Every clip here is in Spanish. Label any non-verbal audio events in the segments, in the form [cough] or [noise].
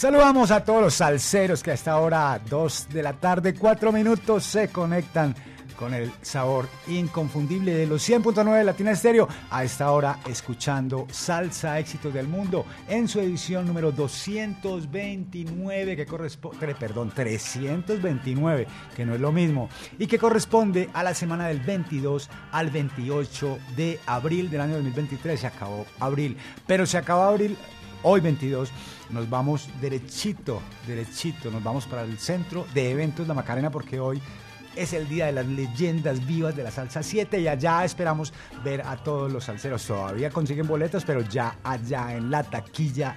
Saludamos a todos los salseros que a esta hora, 2 de la tarde, 4 minutos, se conectan con el sabor inconfundible de los 100.9 de Latina Estéreo. A esta hora, escuchando Salsa Éxitos del Mundo en su edición número 229, que corresponde, perdón, 329, que no es lo mismo, y que corresponde a la semana del 22 al 28 de abril del año 2023. Se acabó abril, pero se acabó abril hoy 22 nos vamos derechito, derechito, nos vamos para el centro de eventos La Macarena porque hoy es el día de las leyendas vivas de la salsa 7 y allá esperamos ver a todos los salseros. Todavía consiguen boletos, pero ya allá en la taquilla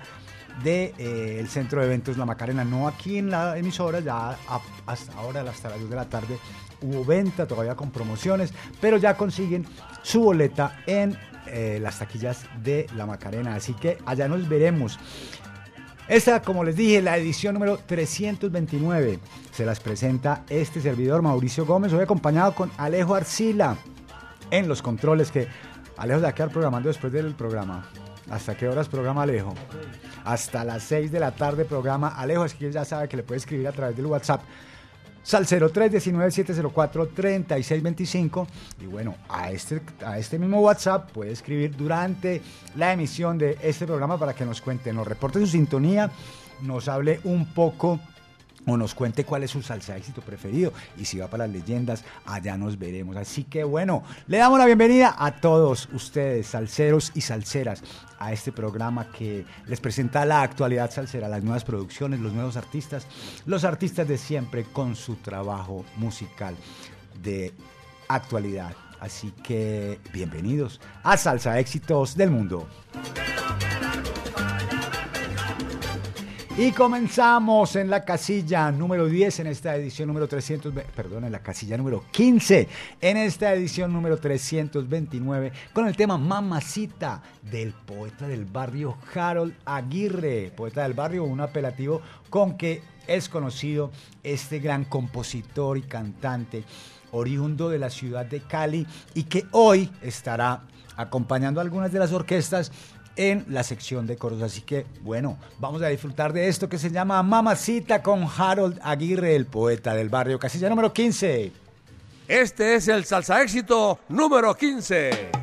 del de, eh, centro de eventos La Macarena, no aquí en la emisora, ya hasta ahora, hasta las 2 de la tarde, hubo venta todavía con promociones, pero ya consiguen su boleta en eh, las taquillas de La Macarena. Así que allá nos veremos. Esta, como les dije, la edición número 329. Se las presenta este servidor, Mauricio Gómez, hoy acompañado con Alejo Arcila en los controles que Alejo de a quedar programando después del programa. ¿Hasta qué horas programa Alejo? Hasta las 6 de la tarde programa Alejo, así que ya sabe que le puede escribir a través del WhatsApp Sal 0319-704-3625. Y bueno, a este, a este mismo WhatsApp puede escribir durante la emisión de este programa para que nos cuente, nos reporte su sintonía, nos hable un poco o nos cuente cuál es su salsa éxito preferido y si va para las leyendas, allá nos veremos. Así que bueno, le damos la bienvenida a todos ustedes, salseros y salseras, a este programa que les presenta la actualidad salsera, las nuevas producciones, los nuevos artistas, los artistas de siempre con su trabajo musical de actualidad. Así que bienvenidos a Salsa Éxitos del Mundo. Y comenzamos en la casilla número 10 en esta edición número 300, perdón, en la casilla número 15 en esta edición número 329 con el tema Mamacita del poeta del barrio Harold Aguirre, poeta del barrio, un apelativo con que es conocido este gran compositor y cantante oriundo de la ciudad de Cali y que hoy estará acompañando a algunas de las orquestas en la sección de coros. Así que, bueno, vamos a disfrutar de esto que se llama Mamacita con Harold Aguirre, el poeta del barrio Casilla número 15. Este es el salsa éxito número 15.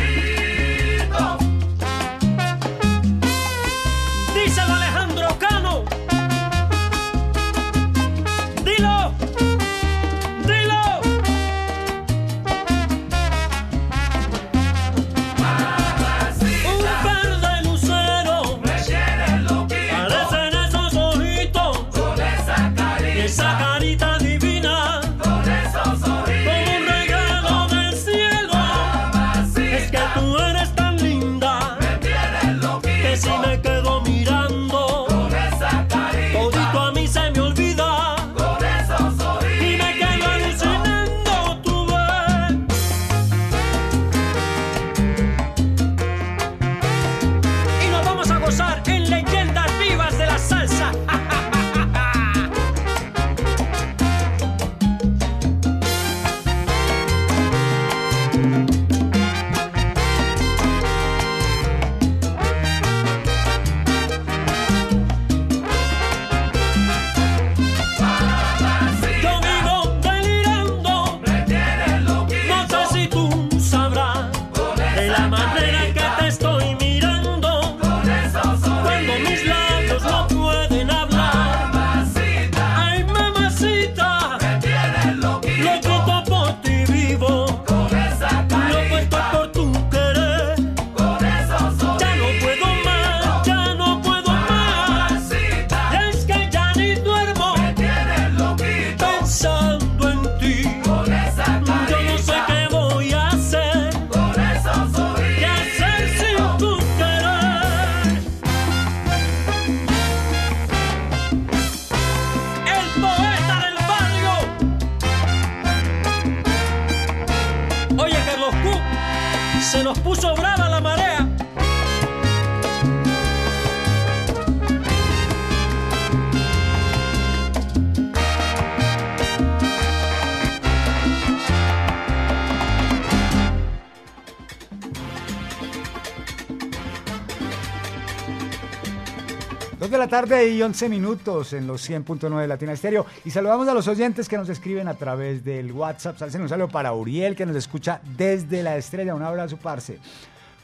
Tarde y 11 minutos en los 100.9 de Latina Estéreo. Y saludamos a los oyentes que nos escriben a través del WhatsApp. Salce un saludo para Uriel, que nos escucha desde la estrella. Un abrazo, parce.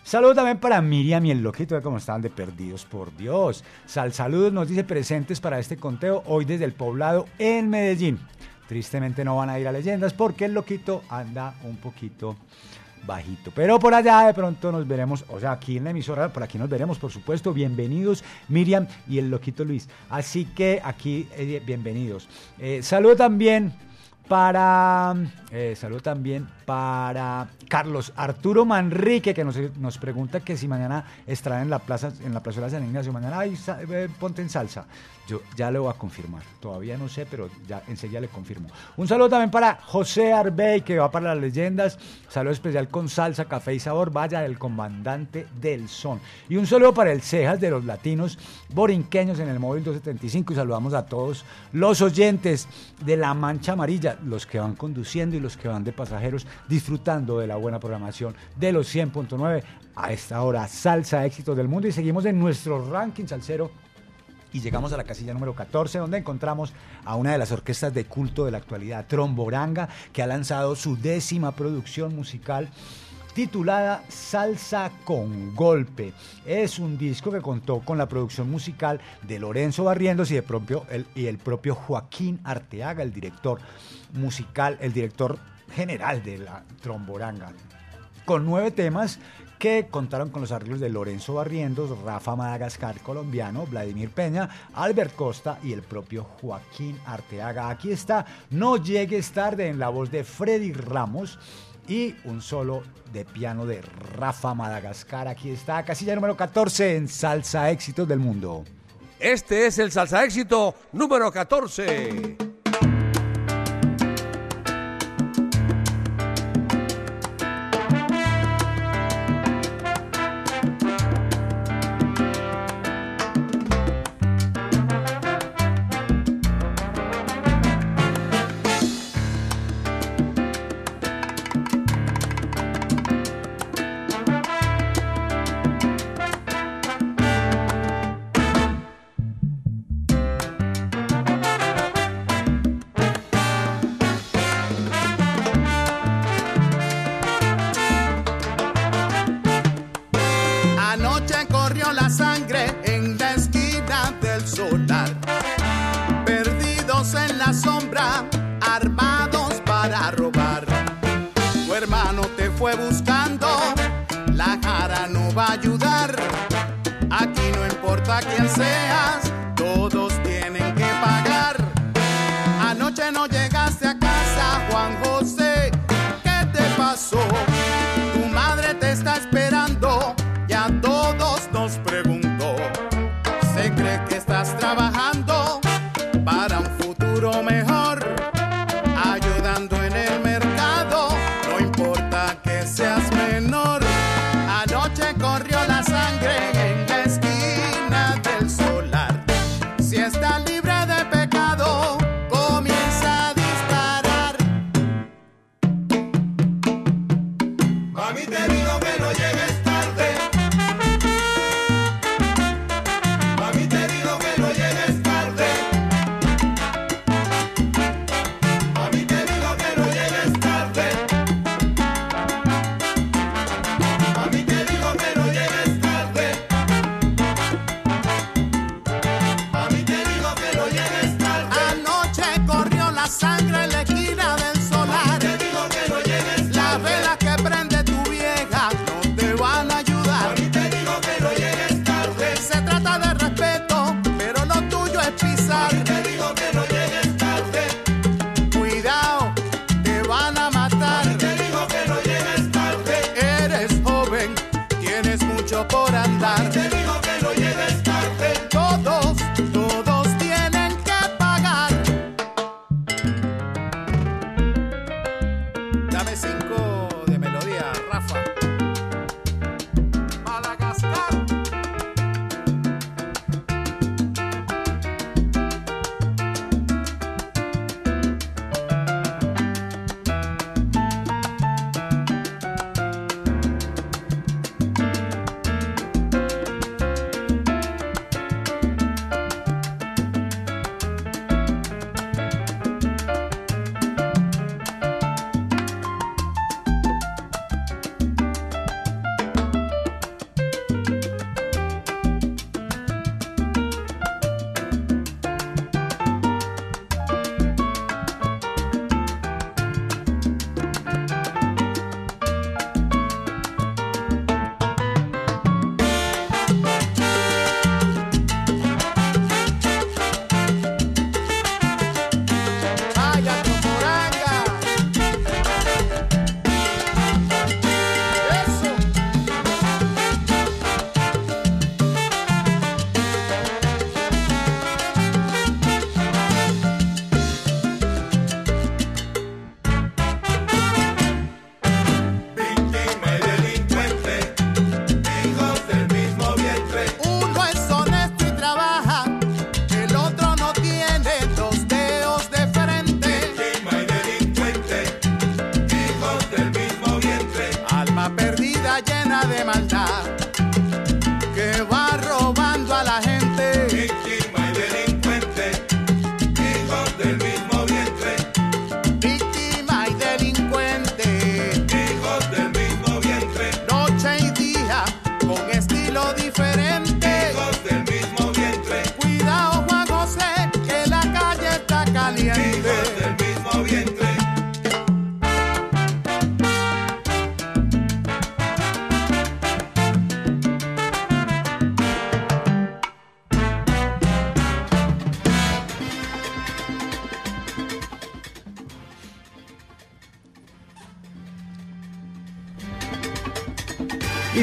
Saludo también para Miriam y el loquito de cómo estaban de perdidos, por Dios. Sal Saludos nos dice presentes para este conteo hoy desde el poblado en Medellín. Tristemente no van a ir a leyendas porque el loquito anda un poquito bajito. Pero por allá de pronto nos veremos, o sea, aquí en la emisora, por aquí nos veremos, por supuesto. Bienvenidos, Miriam y el loquito Luis. Así que aquí, eh, bienvenidos. Eh, saludo también para, eh, saludo también para Carlos Arturo Manrique, que nos, pregunta que si mañana estará en la plaza, en la plaza de San Ignacio, mañana ay, ponte en salsa. Yo ya le voy a confirmar. Todavía no sé, pero ya enseguida le confirmo. Un saludo también para José Arbey, que va para las leyendas. Saludo especial con salsa, café y sabor. Vaya, el comandante del son. Y un saludo para el Cejas de los latinos borinqueños en el móvil 275. Y saludamos a todos los oyentes de La Mancha Amarilla, los que van conduciendo y los que van de pasajeros, disfrutando de la buena programación de los 100.9 a esta hora. Salsa éxitos del mundo. Y seguimos en nuestro ranking salsero y llegamos a la casilla número 14 donde encontramos a una de las orquestas de culto de la actualidad, Tromboranga, que ha lanzado su décima producción musical titulada Salsa con Golpe. Es un disco que contó con la producción musical de Lorenzo Barrientos y, de propio, el, y el propio Joaquín Arteaga, el director musical, el director general de la Tromboranga. Con nueve temas que contaron con los arreglos de Lorenzo Barrientos, Rafa Madagascar colombiano, Vladimir Peña, Albert Costa y el propio Joaquín Arteaga. Aquí está No llegues tarde en la voz de Freddy Ramos y un solo de piano de Rafa Madagascar. Aquí está, casilla número 14 en Salsa Éxitos del Mundo. Este es el Salsa Éxito número 14.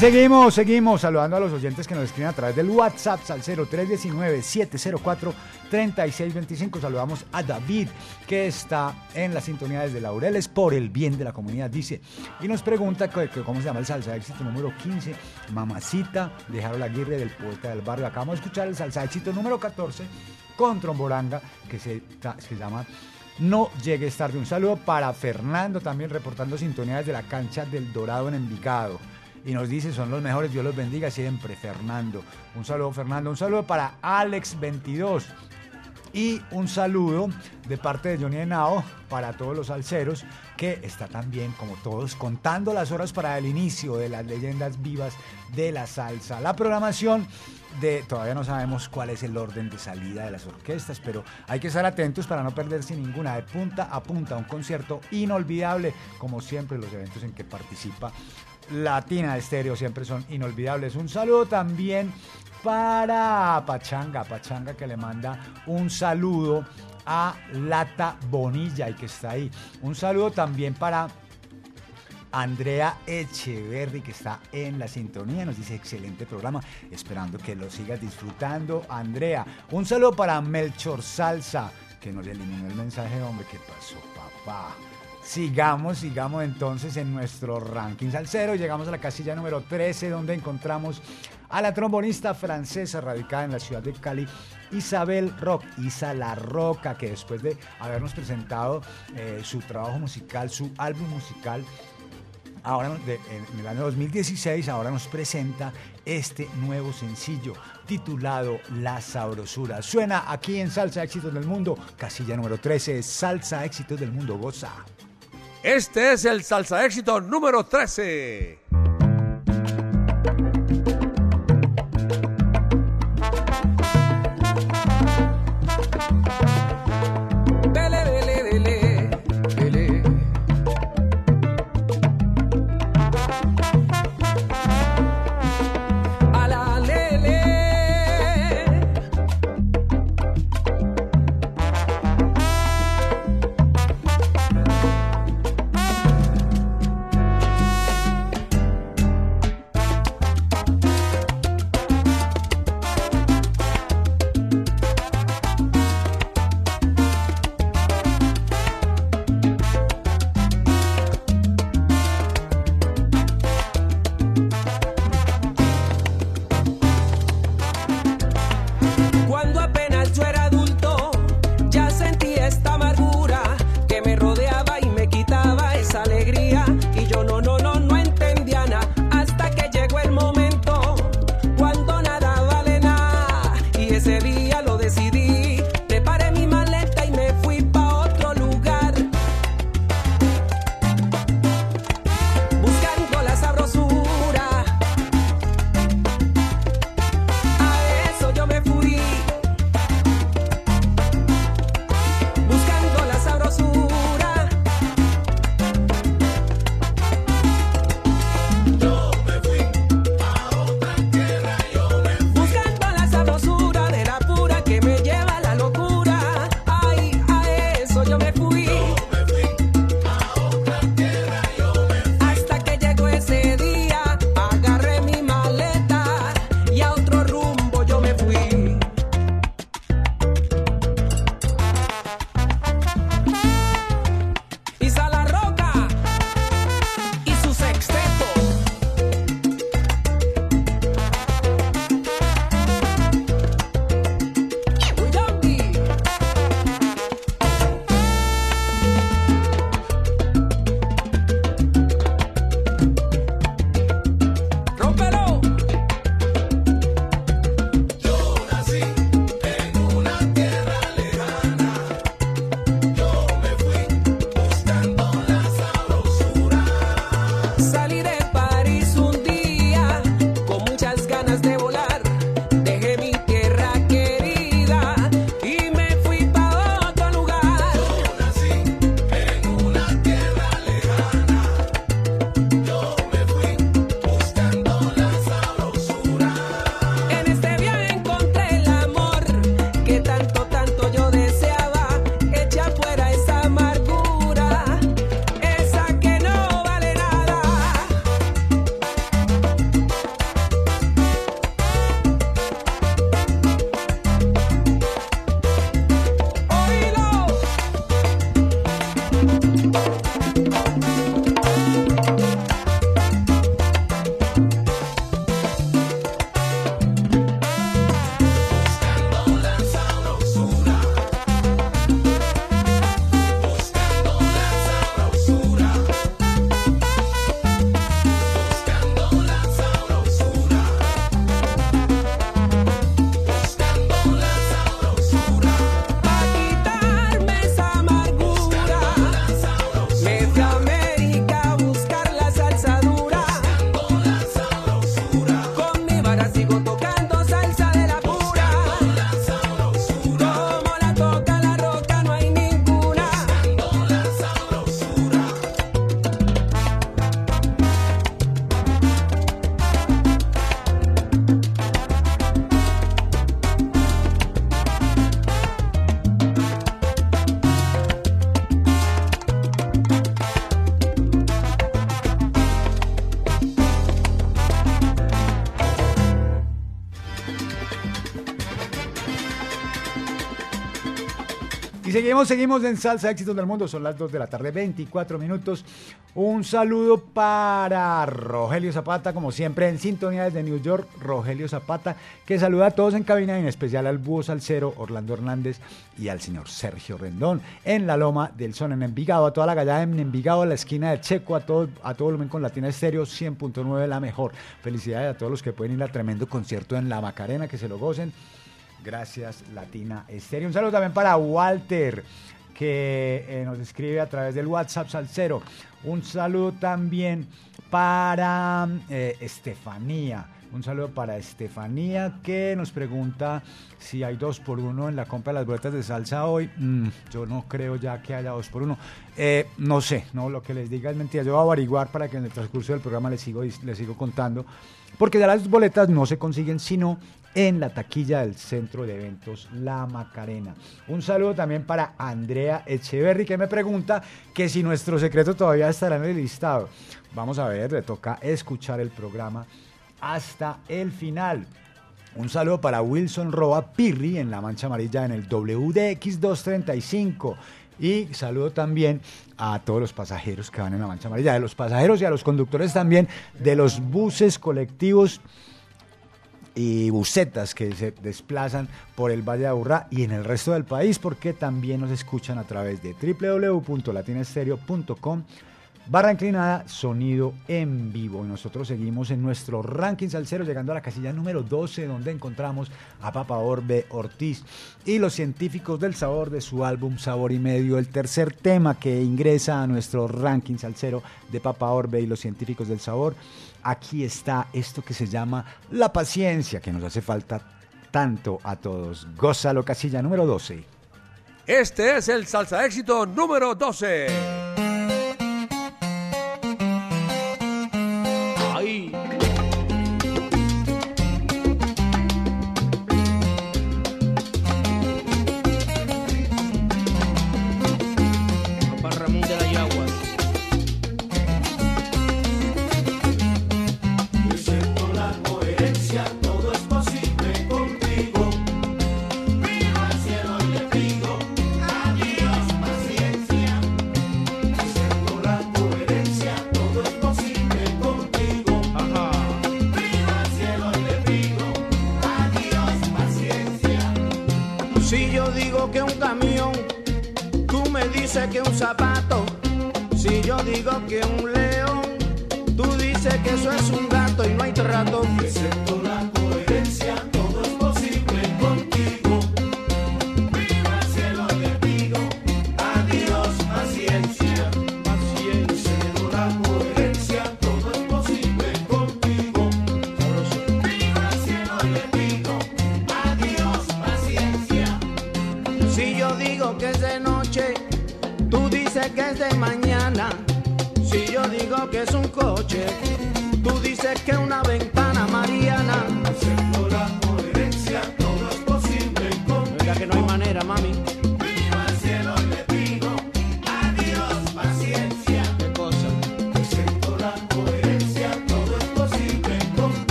seguimos, seguimos saludando a los oyentes que nos escriben a través del WhatsApp al 0319-704-3625. Saludamos a David, que está en la sintonía desde Laureles por el bien de la comunidad, dice. Y nos pregunta cómo se llama el salsa éxito número 15, Mamacita, de Harold Aguirre, del poeta del barrio. Acabamos de escuchar el salsa éxito número 14 con Tromboranga, que se, se llama no llegues tarde. Un saludo para Fernando, también reportando sintonía desde la cancha del Dorado en Envigado y nos dice, son los mejores, Dios los bendiga siempre, Fernando. Un saludo, Fernando. Un saludo para Alex22. Y un saludo de parte de Johnny Henao para todos los alceros que está también, como todos, contando las horas para el inicio de las leyendas vivas de la salsa. La programación de, todavía no sabemos cuál es el orden de salida de las orquestas, pero hay que estar atentos para no perderse ninguna, de punta a punta, un concierto inolvidable, como siempre los eventos en que participa Latina Estéreo siempre son inolvidables. Un saludo también para Pachanga, Pachanga que le manda un saludo a Lata Bonilla y que está ahí. Un saludo también para Andrea Echeverry, que está en la sintonía, nos dice excelente programa, esperando que lo sigas disfrutando. Andrea, un saludo para Melchor Salsa, que nos eliminó el mensaje, hombre, ¿qué pasó, papá? Sigamos, sigamos entonces en nuestro ranking salsero. Llegamos a la casilla número 13, donde encontramos a la trombonista francesa radicada en la ciudad de Cali, Isabel Rock, Isa La Roca, que después de habernos presentado eh, su trabajo musical, su álbum musical, ahora en el año 2016, ahora nos presenta este nuevo sencillo titulado La Sabrosura. Suena aquí en Salsa Éxitos del Mundo, casilla número 13, Salsa Éxitos del Mundo, goza. Este es el salsa éxito número 13. Seguimos, en Salsa Éxitos del Mundo. Son las 2 de la tarde, 24 minutos. Un saludo para Rogelio Zapata, como siempre en sintonía desde New York. Rogelio Zapata, que saluda a todos en cabina, en especial al búho salsero Orlando Hernández y al señor Sergio Rendón en la Loma del Son en Envigado. A toda la gallada en Envigado, a la esquina de Checo, a todo, a todo volumen con Latina Estéreo 100.9, la mejor. Felicidades a todos los que pueden ir a tremendo concierto en La Macarena, que se lo gocen. Gracias, Latina Estéreo. Un saludo también para Walter, que eh, nos escribe a través del WhatsApp Salcero. Un saludo también para eh, Estefanía. Un saludo para Estefanía que nos pregunta si hay dos por uno en la compra de las boletas de salsa hoy. Mm, yo no creo ya que haya dos por uno. Eh, no sé, no lo que les diga es mentira. Yo voy a averiguar para que en el transcurso del programa les sigo, les sigo contando. Porque ya las boletas no se consiguen sino en la taquilla del Centro de Eventos La Macarena. Un saludo también para Andrea Echeverry que me pregunta que si nuestro secreto todavía estará en el listado. Vamos a ver, le toca escuchar el programa hasta el final. Un saludo para Wilson Roa Pirri en la mancha amarilla en el WDX 235. Y saludo también a todos los pasajeros que van en la mancha amarilla, de los pasajeros y a los conductores también de los buses colectivos y busetas que se desplazan por el Valle de Aburrá y en el resto del país porque también nos escuchan a través de www.latinestereo.com barra inclinada sonido en vivo y nosotros seguimos en nuestro ranking salsero llegando a la casilla número 12 donde encontramos a Papa Orbe Ortiz y los científicos del sabor de su álbum Sabor y Medio el tercer tema que ingresa a nuestro ranking salsero de Papa Orbe y los científicos del sabor aquí está esto que se llama la paciencia que nos hace falta tanto a todos. Gózalo, casilla número 12. Este es el salsa éxito número 12.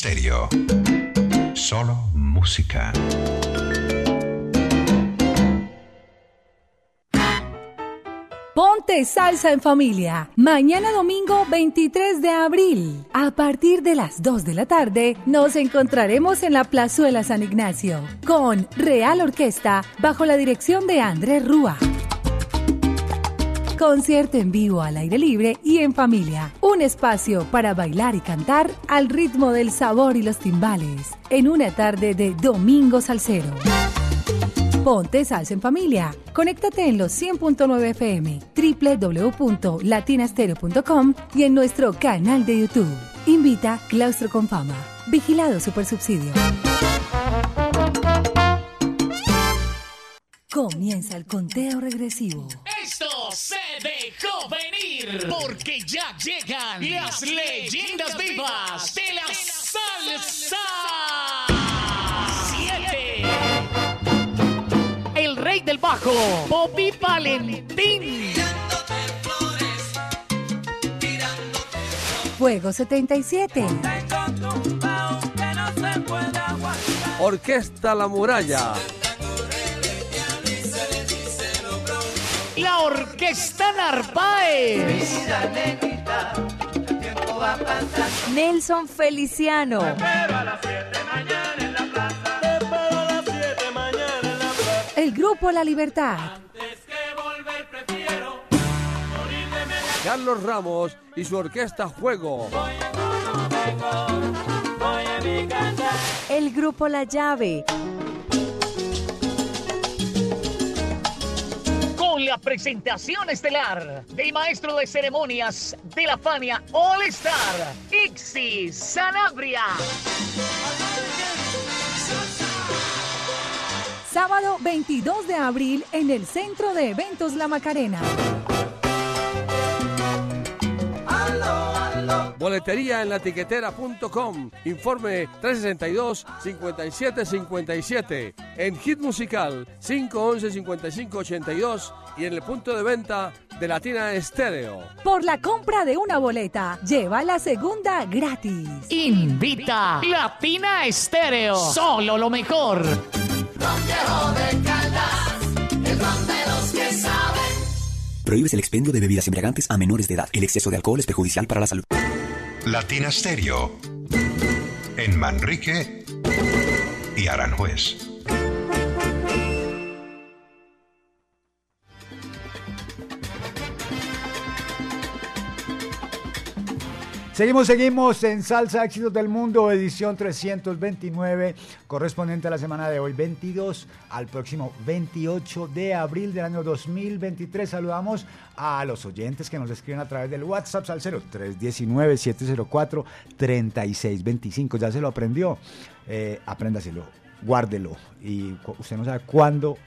Stereo. Solo música. Ponte salsa en familia. Mañana domingo 23 de abril. A partir de las 2 de la tarde nos encontraremos en la Plazuela San Ignacio con Real Orquesta bajo la dirección de Andrés Rúa. Concierto en vivo al aire libre y en familia. Un espacio para bailar y cantar al ritmo del sabor y los timbales. En una tarde de Domingo Salsero. Ponte salsa en familia. Conéctate en los 100.9 FM, www.latinastereo.com y en nuestro canal de YouTube. Invita Claustro con Fama. Vigilado Supersubsidio. Comienza el conteo regresivo. Esto dejó venir porque ya llegan las leyendas vivas de la salsa. Siete. El rey del bajo, Bobby Valentín. Fuego 77. Orquesta La Muralla. La Orquesta Narváez. Nelson Feliciano. El grupo La Libertad. Carlos Ramos y su orquesta Juego. El grupo La Llave. La presentación estelar del maestro de ceremonias de la Fania All Star, Ixi Sanabria. Sábado 22 de abril en el Centro de Eventos La Macarena. Boletería en latiquetera.com. Informe 362-5757. En Hit Musical 511-5582 y en el punto de venta de Latina Estéreo. Por la compra de una boleta, lleva la segunda gratis. Invita Latina Estéreo. Solo lo mejor. Prohíbes el expendio de bebidas embriagantes a menores de edad. El exceso de alcohol es perjudicial para la salud. Latina Stereo. En Manrique y Aranjuez. Seguimos, seguimos en Salsa Éxitos del Mundo, edición 329, correspondiente a la semana de hoy, 22 al próximo 28 de abril del año 2023. Saludamos a los oyentes que nos escriben a través del WhatsApp al 0319-704-3625. Ya se lo aprendió, eh, apréndaselo, guárdelo y usted no sabe cuándo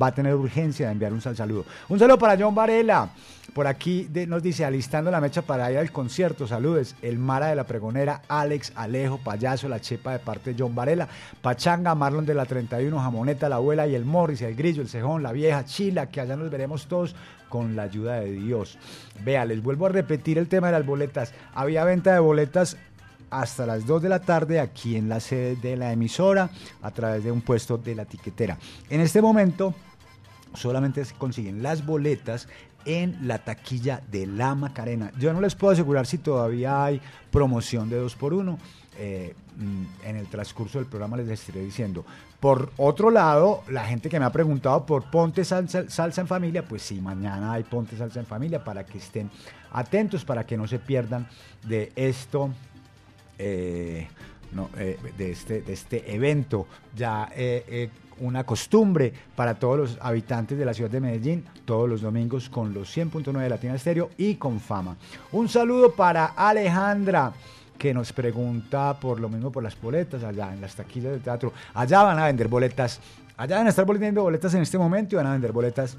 va a tener urgencia de enviar un sal saludo. Un saludo para John Varela. Por aquí de- nos dice, alistando la mecha para ir al concierto. Saludes. El Mara de la Pregonera, Alex, Alejo, Payaso, La Chepa de parte de John Varela, Pachanga, Marlon de la 31, Jamoneta, La Abuela y el Morris, el Grillo, el Cejón, La Vieja, Chila, que allá nos veremos todos con la ayuda de Dios. Vea, les vuelvo a repetir el tema de las boletas. Había venta de boletas hasta las 2 de la tarde aquí en la sede de la emisora a través de un puesto de la tiquetera. En este momento solamente se consiguen las boletas en la taquilla de la Macarena. Yo no les puedo asegurar si todavía hay promoción de 2 por 1 en el transcurso del programa les estaré diciendo. Por otro lado, la gente que me ha preguntado por Ponte Salsa, Salsa en Familia, pues sí, mañana hay Ponte Salsa en Familia para que estén atentos, para que no se pierdan de esto eh, eh, de, este, de este evento. Ya eh, una costumbre para todos los habitantes de la ciudad de Medellín, todos los domingos con los 100.9 de Latina Estéreo y con fama. Un saludo para Alejandra que nos pregunta por lo mismo por las boletas allá en las taquillas del teatro. Allá van a vender boletas, allá van a estar vendiendo boletas en este momento y van a vender boletas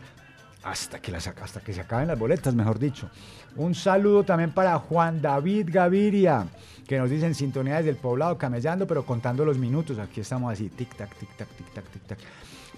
hasta que, hasta que se acaben las boletas, mejor dicho. Un saludo también para Juan David Gaviria, que nos dice en sintonía desde el poblado, camellando, pero contando los minutos. Aquí estamos así, tic-tac, tic-tac, tic-tac, tic-tac.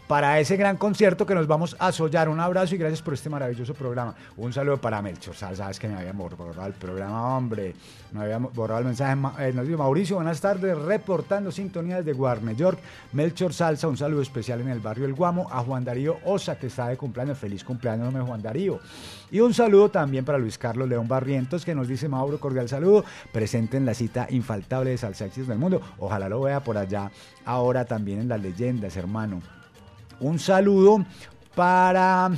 Para ese gran concierto que nos vamos a sollar. Un abrazo y gracias por este maravilloso programa. Un saludo para Melchor. Sabes que me había borrado el programa, hombre. Me había borrado el mensaje. Eh, nos dice Mauricio, buenas tardes, reportando sintonías de Warner York. Melchor Salsa, un saludo especial en el barrio El Guamo. A Juan Darío Osa, que está de cumpleaños. Feliz cumpleaños, hombre, Juan Darío. Y un saludo también para Luis Carlos León Barrientos, que nos dice Mauro, cordial saludo. Presente en la cita infaltable de Salsa del Mundo. Ojalá lo vea por allá ahora también en las leyendas, hermano. Un saludo para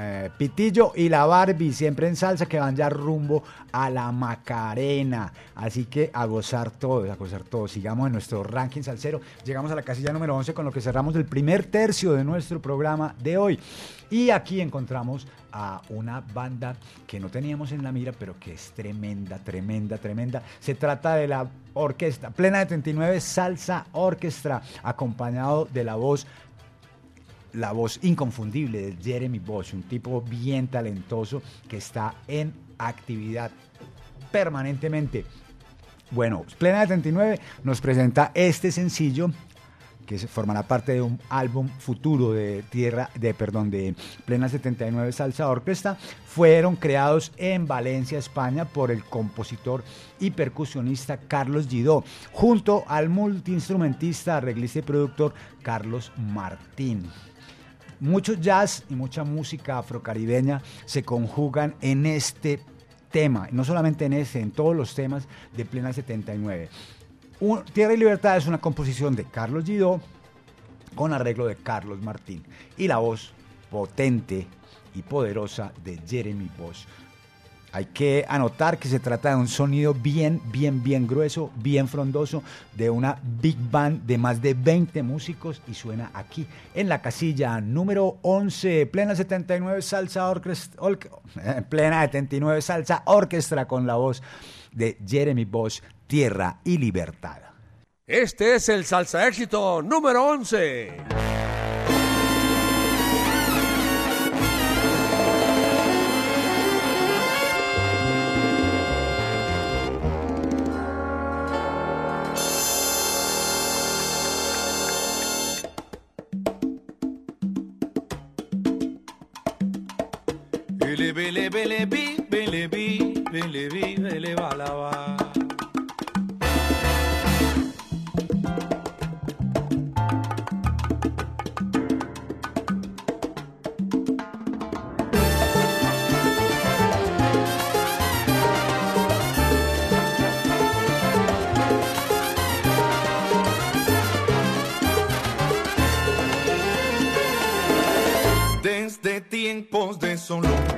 eh, Pitillo y la Barbie, siempre en salsa, que van ya rumbo a la Macarena. Así que a gozar todos, a gozar todos. Sigamos en nuestro ranking salsero. Llegamos a la casilla número 11 con lo que cerramos el primer tercio de nuestro programa de hoy. Y aquí encontramos a una banda que no teníamos en la mira, pero que es tremenda, tremenda, tremenda. Se trata de la orquesta Plena de 39 Salsa Orquestra, acompañado de la voz la voz inconfundible de Jeremy Bosch, un tipo bien talentoso que está en actividad permanentemente. Bueno, Plena de 39 nos presenta este sencillo que formará parte de un álbum futuro de Tierra, de perdón, de Plena 79 Salsa Orquesta, fueron creados en Valencia, España, por el compositor y percusionista Carlos Gidó, junto al multiinstrumentista, arreglista y productor Carlos Martín. Mucho jazz y mucha música afrocaribeña se conjugan en este tema, no solamente en ese, en todos los temas de Plena 79. Un- Tierra y Libertad es una composición de Carlos Gidó con arreglo de Carlos Martín y la voz potente y poderosa de Jeremy Bosch. Hay que anotar que se trata de un sonido bien, bien, bien grueso, bien frondoso, de una big band de más de 20 músicos y suena aquí en la casilla número 11, plena 79 salsa orquestra, plena 79 salsa con la voz de Jeremy Bosch, Tierra y Libertad. Este es el salsa éxito número 11. Bele bele bi bele bi bele bi bele balaba. Tiempos de solo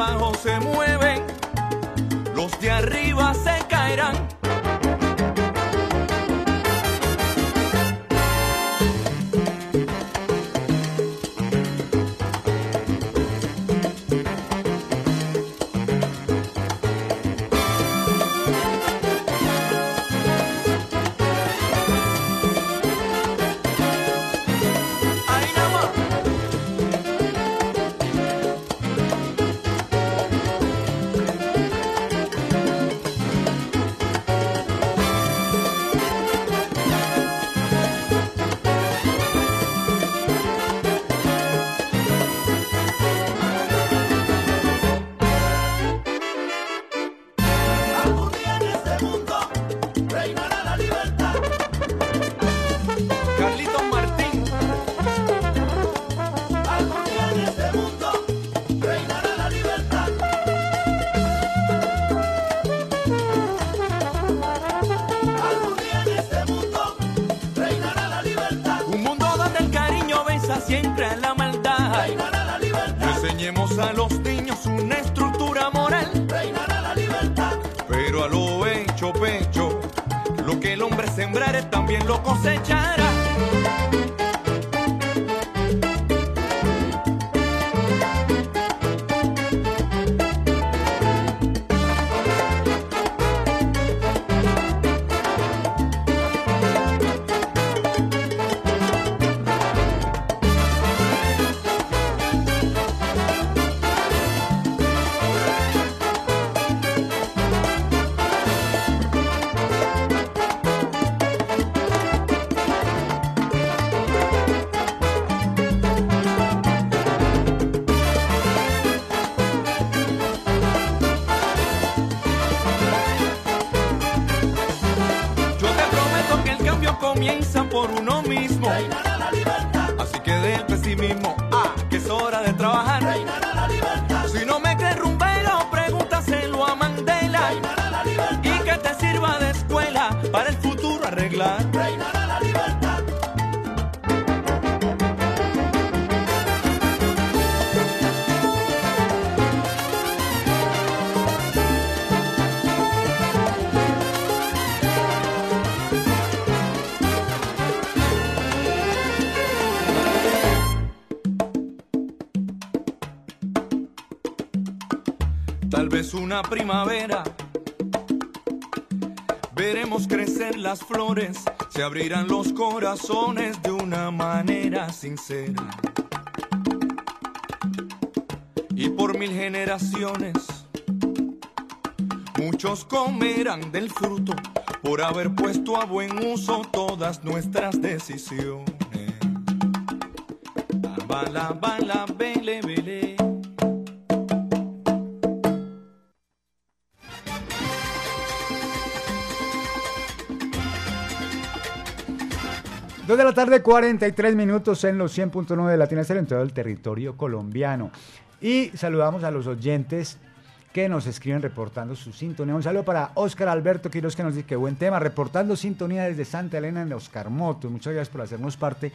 abajo se mueven, los de arriba se caerán. Una primavera. Veremos crecer las flores, se abrirán los corazones de una manera sincera. Y por mil generaciones, muchos comerán del fruto por haber puesto a buen uso todas nuestras decisiones. Bala, bala, bele, la tarde, 43 minutos en los 100.9 de Latina Estéreo en todo el territorio colombiano. Y saludamos a los oyentes que nos escriben reportando su sintonía. Un saludo para Óscar Alberto Quiroz que nos dice que buen tema, reportando sintonía desde Santa Elena en Oscar Moto. Muchas gracias por hacernos parte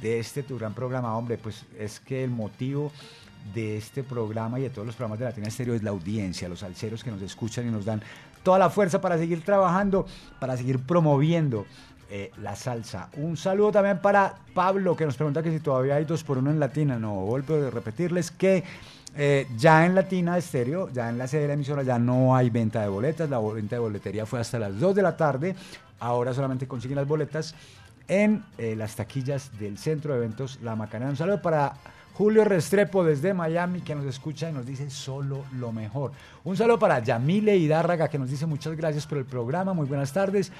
de este tu gran programa. Hombre, pues es que el motivo de este programa y de todos los programas de Latina Estéreo es la audiencia, los alceros que nos escuchan y nos dan toda la fuerza para seguir trabajando, para seguir promoviendo eh, la salsa. Un saludo también para Pablo, que nos pregunta que si todavía hay dos por uno en Latina. No, vuelvo a repetirles que eh, ya en Latina Estéreo, ya en la sede de la emisora, ya no hay venta de boletas. La venta de boletería fue hasta las 2 de la tarde. Ahora solamente consiguen las boletas en eh, las taquillas del centro de eventos La Macarena. Un saludo para Julio Restrepo desde Miami que nos escucha y nos dice solo lo mejor. Un saludo para Yamile Hidárraga que nos dice muchas gracias por el programa, muy buenas tardes.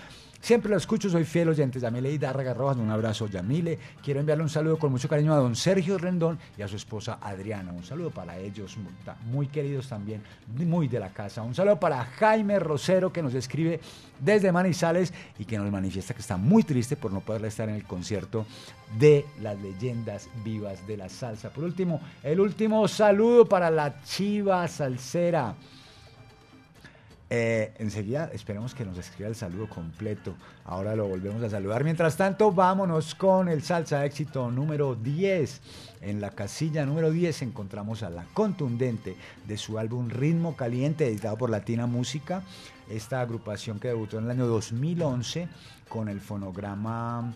Siempre lo escucho, soy fiel oyente. Yamile Hidárraga Rojas, un abrazo, Yamile. Quiero enviarle un saludo con mucho cariño a don Sergio Rendón y a su esposa Adriana. Un saludo para ellos, muy, queridos también, muy de la casa. Un saludo para Jaime Rosero que nos escribe desde Manizales y que nos manifiesta que está muy triste por no poder estar en el concierto de las leyendas vivas de la salsa. Por último, el último saludo para la Chiva Salsera. Eh, enseguida esperamos que nos escriba el saludo completo. Ahora lo volvemos a saludar. Mientras tanto, vámonos con el salsa éxito número 10. En la casilla número 10 encontramos a La Contundente de su álbum Ritmo Caliente, editado por Latina Música. Esta agrupación que debutó en el año 2011 con el fonograma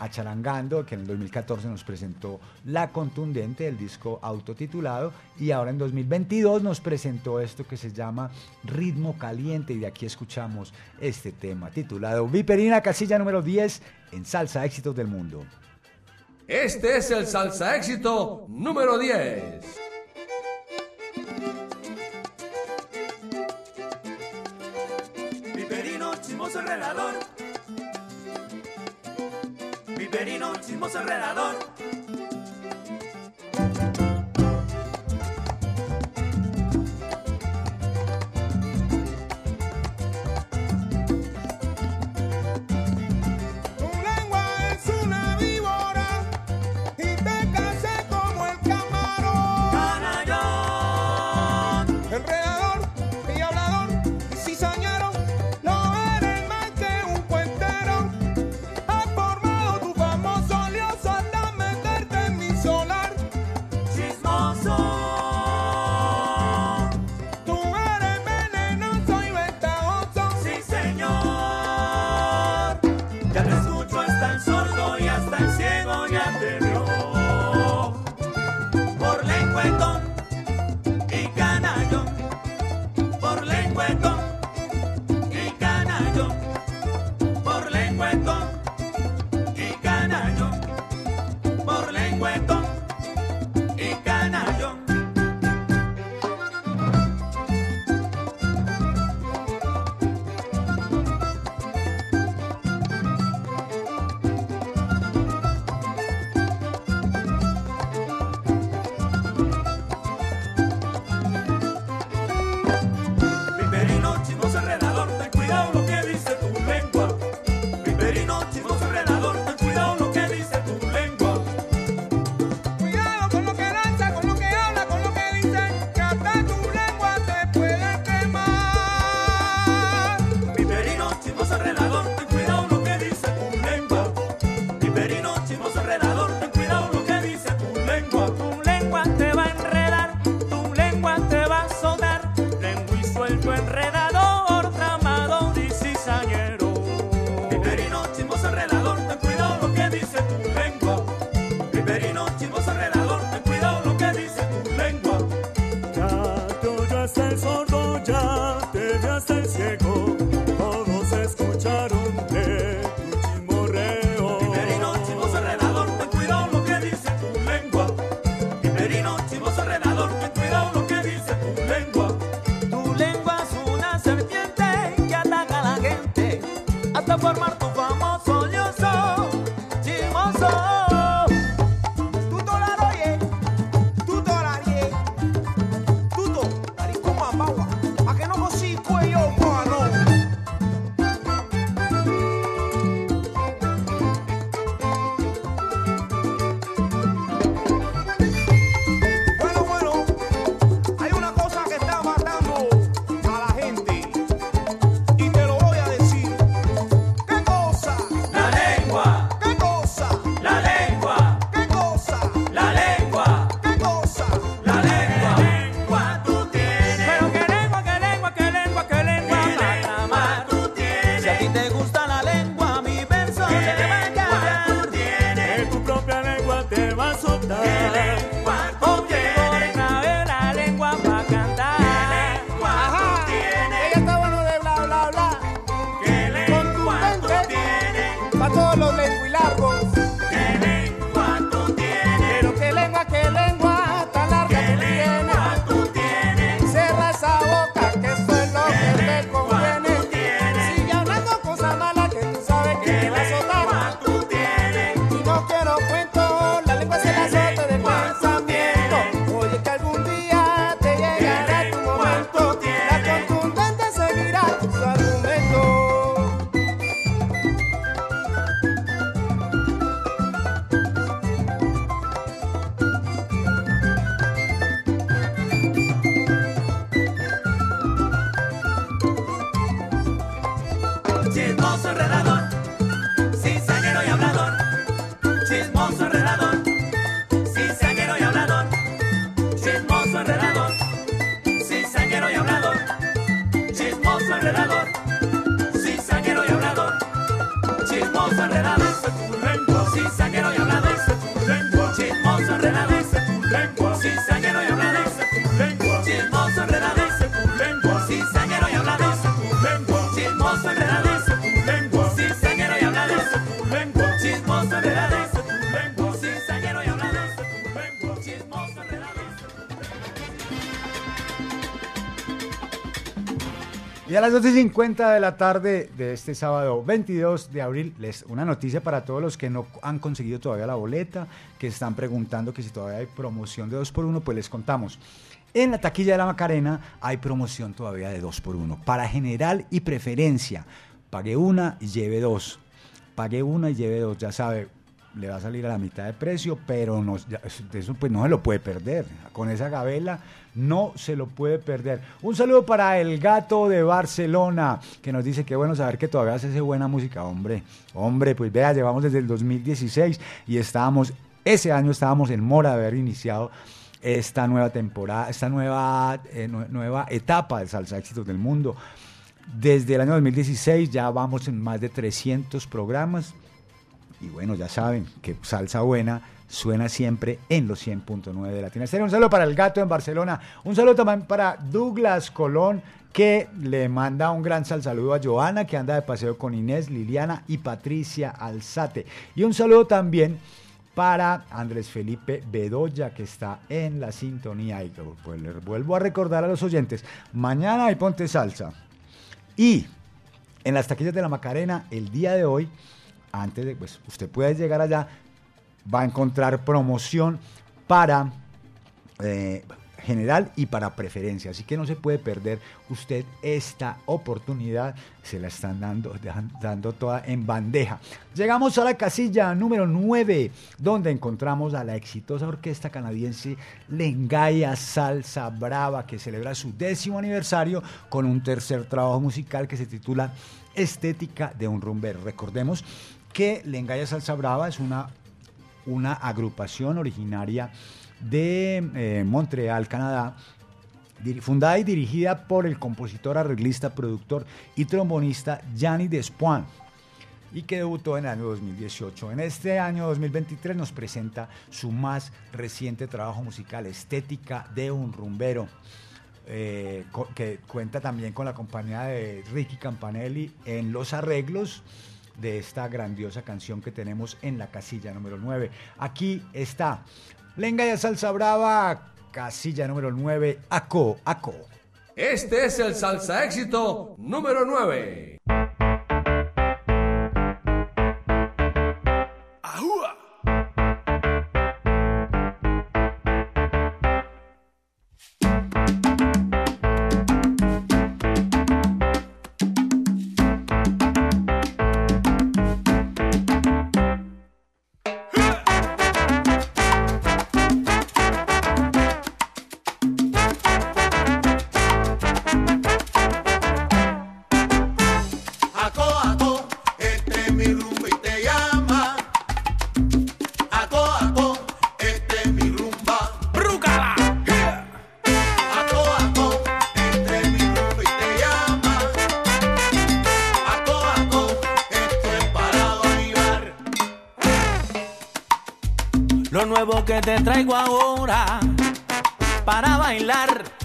Acharangando, que en el 2014 nos presentó La Contundente, el disco autotitulado, y ahora en 2022 nos presentó esto que se llama Ritmo Caliente, y de aquí escuchamos este tema titulado Viperina, casilla número 10 en Salsa Éxitos del Mundo. Este es el Salsa Éxito número 10. depredador. A las 12.50 de la tarde de este sábado 22 de abril, les una noticia para todos los que no han conseguido todavía la boleta, que están preguntando que si todavía hay promoción de 2x1, pues les contamos. En la taquilla de la Macarena hay promoción todavía de 2x1 para general y preferencia. Pague una y lleve dos. Pague una y lleve dos, ya sabe, le va a salir a la mitad de precio, pero no, eso pues no se lo puede perder. Con esa gabela no se lo puede perder. Un saludo para el gato de Barcelona, que nos dice que bueno saber que todavía se hace buena música, hombre. Hombre, pues vea, llevamos desde el 2016 y estábamos, ese año estábamos en mora de haber iniciado esta nueva temporada, esta nueva, eh, nue- nueva etapa del Salsa Éxitos del Mundo. Desde el año 2016 ya vamos en más de 300 programas. Y bueno, ya saben que salsa buena suena siempre en los 100.9 de Latina Estéreo. Un saludo para el gato en Barcelona. Un saludo también para Douglas Colón, que le manda un gran sal saludo a Joana, que anda de paseo con Inés, Liliana y Patricia Alzate. Y un saludo también para Andrés Felipe Bedoya, que está en la sintonía. Y pues, les vuelvo a recordar a los oyentes, mañana hay Ponte Salsa. Y en las taquillas de la Macarena, el día de hoy, antes de, pues usted puede llegar allá, va a encontrar promoción para eh, general y para preferencia. Así que no se puede perder usted esta oportunidad. Se la están dando, dando toda en bandeja. Llegamos a la casilla número 9, donde encontramos a la exitosa orquesta canadiense Lengaya Salsa Brava, que celebra su décimo aniversario con un tercer trabajo musical que se titula Estética de un rumbero. Recordemos que Lengaya Salsa Brava es una una agrupación originaria de eh, Montreal, Canadá, fundada y dirigida por el compositor, arreglista, productor y trombonista Gianni Despoin y que debutó en el año 2018. En este año 2023 nos presenta su más reciente trabajo musical, Estética de un rumbero, eh, que cuenta también con la compañía de Ricky Campanelli en los arreglos de esta grandiosa canción que tenemos en la casilla número 9. Aquí está Lenga y Salsa Brava, casilla número 9, Aco, Aco. Este es el salsa éxito número 9. Lo nuevo que te traigo ahora para bailar.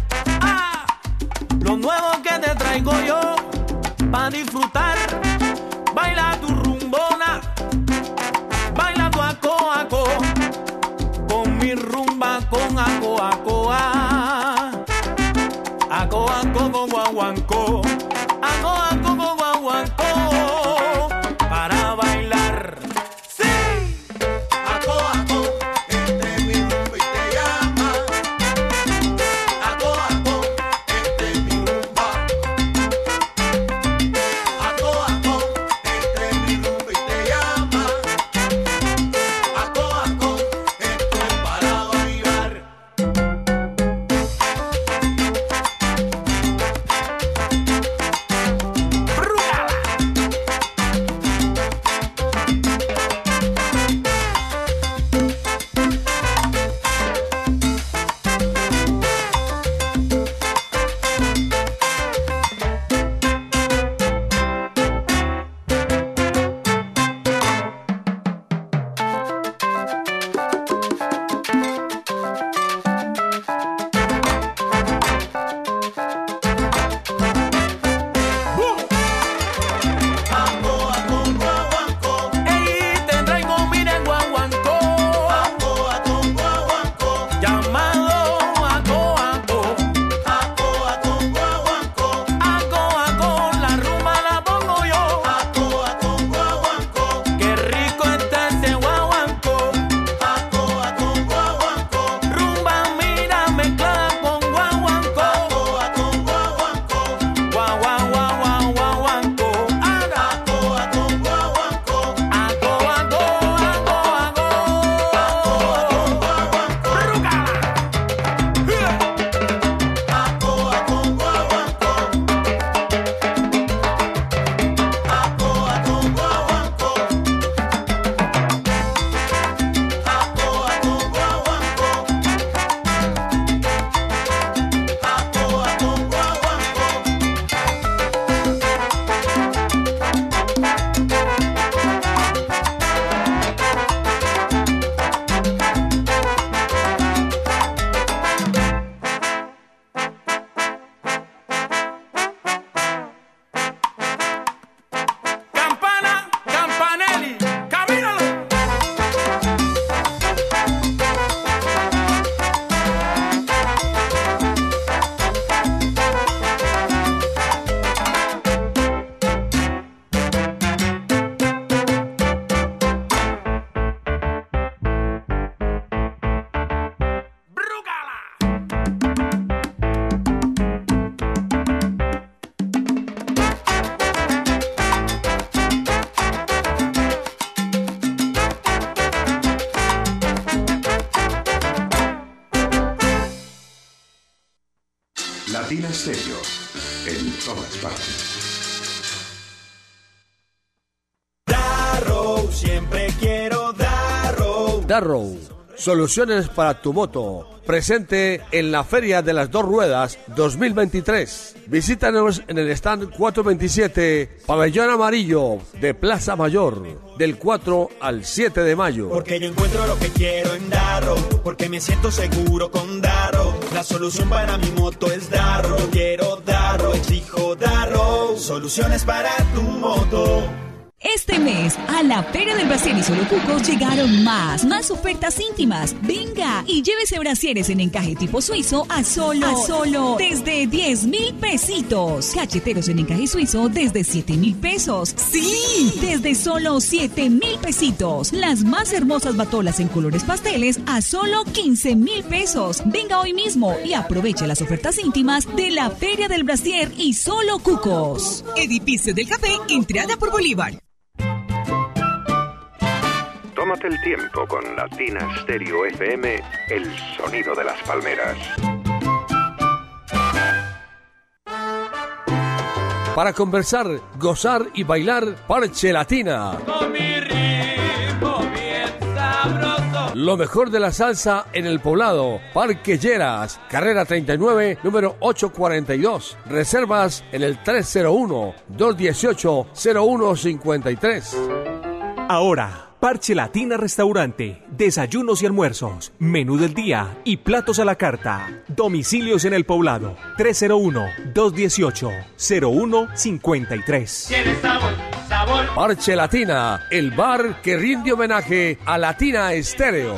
Darrow. Soluciones para tu moto. Presente en la Feria de las Dos Ruedas 2023. Visítanos en el stand 427, Pabellón Amarillo de Plaza Mayor, del 4 al 7 de mayo. Porque yo encuentro lo que quiero en Darrow, porque me siento seguro con Darrow. La solución para mi moto es Darrow. Quiero Darrow, exijo Darrow. Soluciones para tu moto. A la Feria del Brasier y Solo Cucos llegaron más, más ofertas íntimas. Venga y llévese brasieres en encaje tipo suizo a solo, a solo, desde 10 mil pesitos. Cacheteros en encaje suizo desde 7 mil pesos. Sí, desde solo 7 mil pesitos. Las más hermosas batolas en colores pasteles a solo 15 mil pesos. Venga hoy mismo y aproveche las ofertas íntimas de la Feria del Brasier y Solo Cucos. Edificio del Café, entrada por Bolívar. Tómate el tiempo con Latina Stereo FM, el sonido de las palmeras. Para conversar, gozar y bailar, Parche Latina. Con mi ritmo bien sabroso. Lo mejor de la salsa en el poblado. Parque Lleras, carrera 39, número 842. Reservas en el 301-218-0153. Ahora, Parche Latina Restaurante, desayunos y almuerzos, menú del día y platos a la carta. Domicilios en el poblado 301-218-0153. Tiene sabor, sabor. Parche Latina, el bar que rinde homenaje a Latina Estéreo.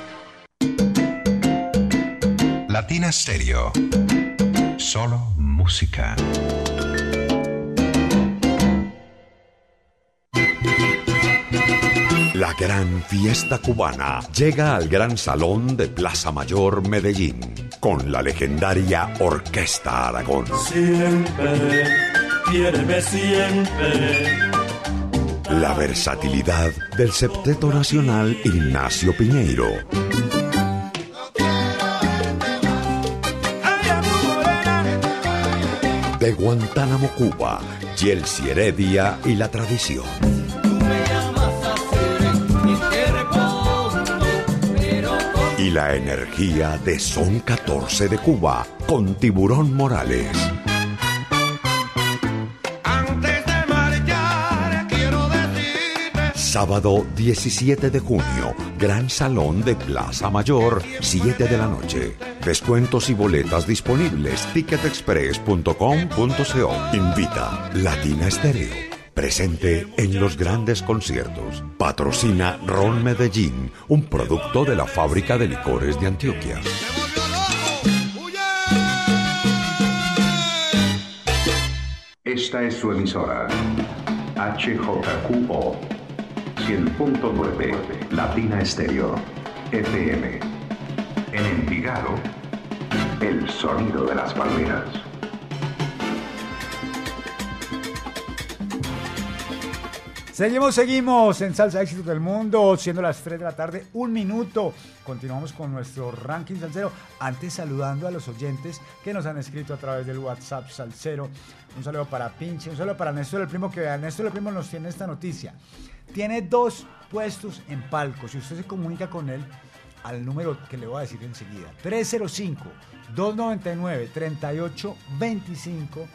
Latina Stereo. Solo música. La gran fiesta cubana llega al Gran Salón de Plaza Mayor Medellín con la legendaria Orquesta Aragón. Siempre, quiéreme siempre. La versatilidad del Septeto Nacional Ignacio Piñeiro. De Guantánamo, Cuba, Yelsi Heredia y la tradición. Y la energía de Son 14 de Cuba con Tiburón Morales. Antes de marchar, quiero decirte. Sábado 17 de junio, Gran Salón de Plaza Mayor, 7 de la noche. Descuentos y boletas disponibles. Ticketexpress.com.co. Invita Latina Estéreo. Presente en los grandes conciertos. Patrocina Ron Medellín, un producto de la fábrica de licores de Antioquia. Esta es su emisora. HJQO 100.9 Latina Estéreo FM. En Envigado, el sonido de las palmeras. Seguimos, seguimos en Salsa Éxito del Mundo, siendo las 3 de la tarde, un minuto. Continuamos con nuestro ranking salsero. Antes saludando a los oyentes que nos han escrito a través del WhatsApp salsero. Un saludo para Pinche, un saludo para Néstor el Primo, que a Néstor el Primo nos tiene esta noticia. Tiene dos puestos en palco. Si usted se comunica con él, al número que le voy a decir enseguida. 305-299-3825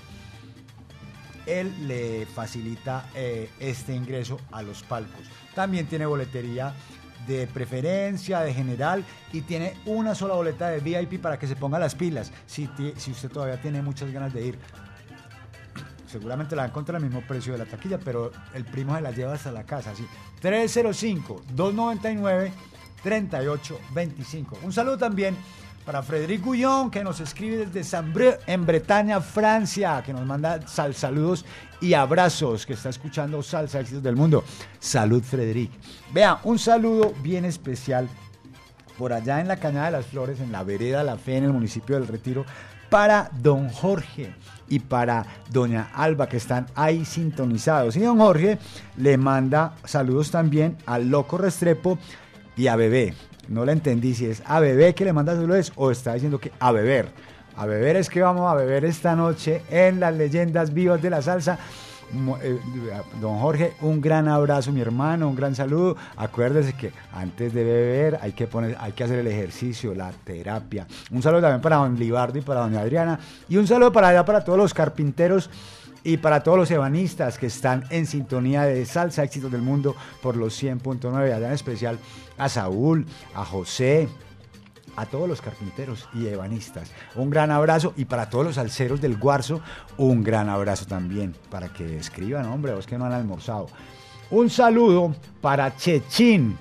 él le facilita eh, este ingreso a los palcos. También tiene boletería de preferencia, de general y tiene una sola boleta de VIP para que se ponga las pilas si, si usted todavía tiene muchas ganas de ir. Seguramente la va a encontrar al mismo precio de la taquilla, pero el primo se la lleva hasta la casa. Así. 305-299-3825. Un saludo también Para Frederic Gullón, que nos escribe desde Saint-Brieuc, en Bretaña, Francia, que nos manda sal- saludos y abrazos, que está escuchando Salsa Éxitos del Mundo. Salud, Frederic. Vea, un saludo bien especial por allá en la Cañada de las Flores, en la vereda La Fe, en el municipio del Retiro, para don Jorge y para doña Alba, que están ahí sintonizados. Y don Jorge le manda saludos también al Loco Restrepo y a Bebé. No le entendí si es a Bebé que le manda saludos o está diciendo que a beber. A beber es que vamos a beber esta noche en las leyendas vivas de la salsa. Eh, Don Jorge, un gran abrazo, mi hermano, un gran saludo. Acuérdese que antes de beber hay que poner, hay que hacer el ejercicio, la terapia. Un saludo también para don Libardo y para doña Adriana. Y un saludo para allá para todos los carpinteros y para todos los ebanistas que están en sintonía de Salsa Éxitos del Mundo por los 100.9. Allá en especial a Saúl, a José, a todos los carpinteros y ebanistas. Un gran abrazo y para todos los alceros del Guarzo, un gran abrazo también para que escriban, hombre, vos que no han almorzado. Un saludo para Chechín,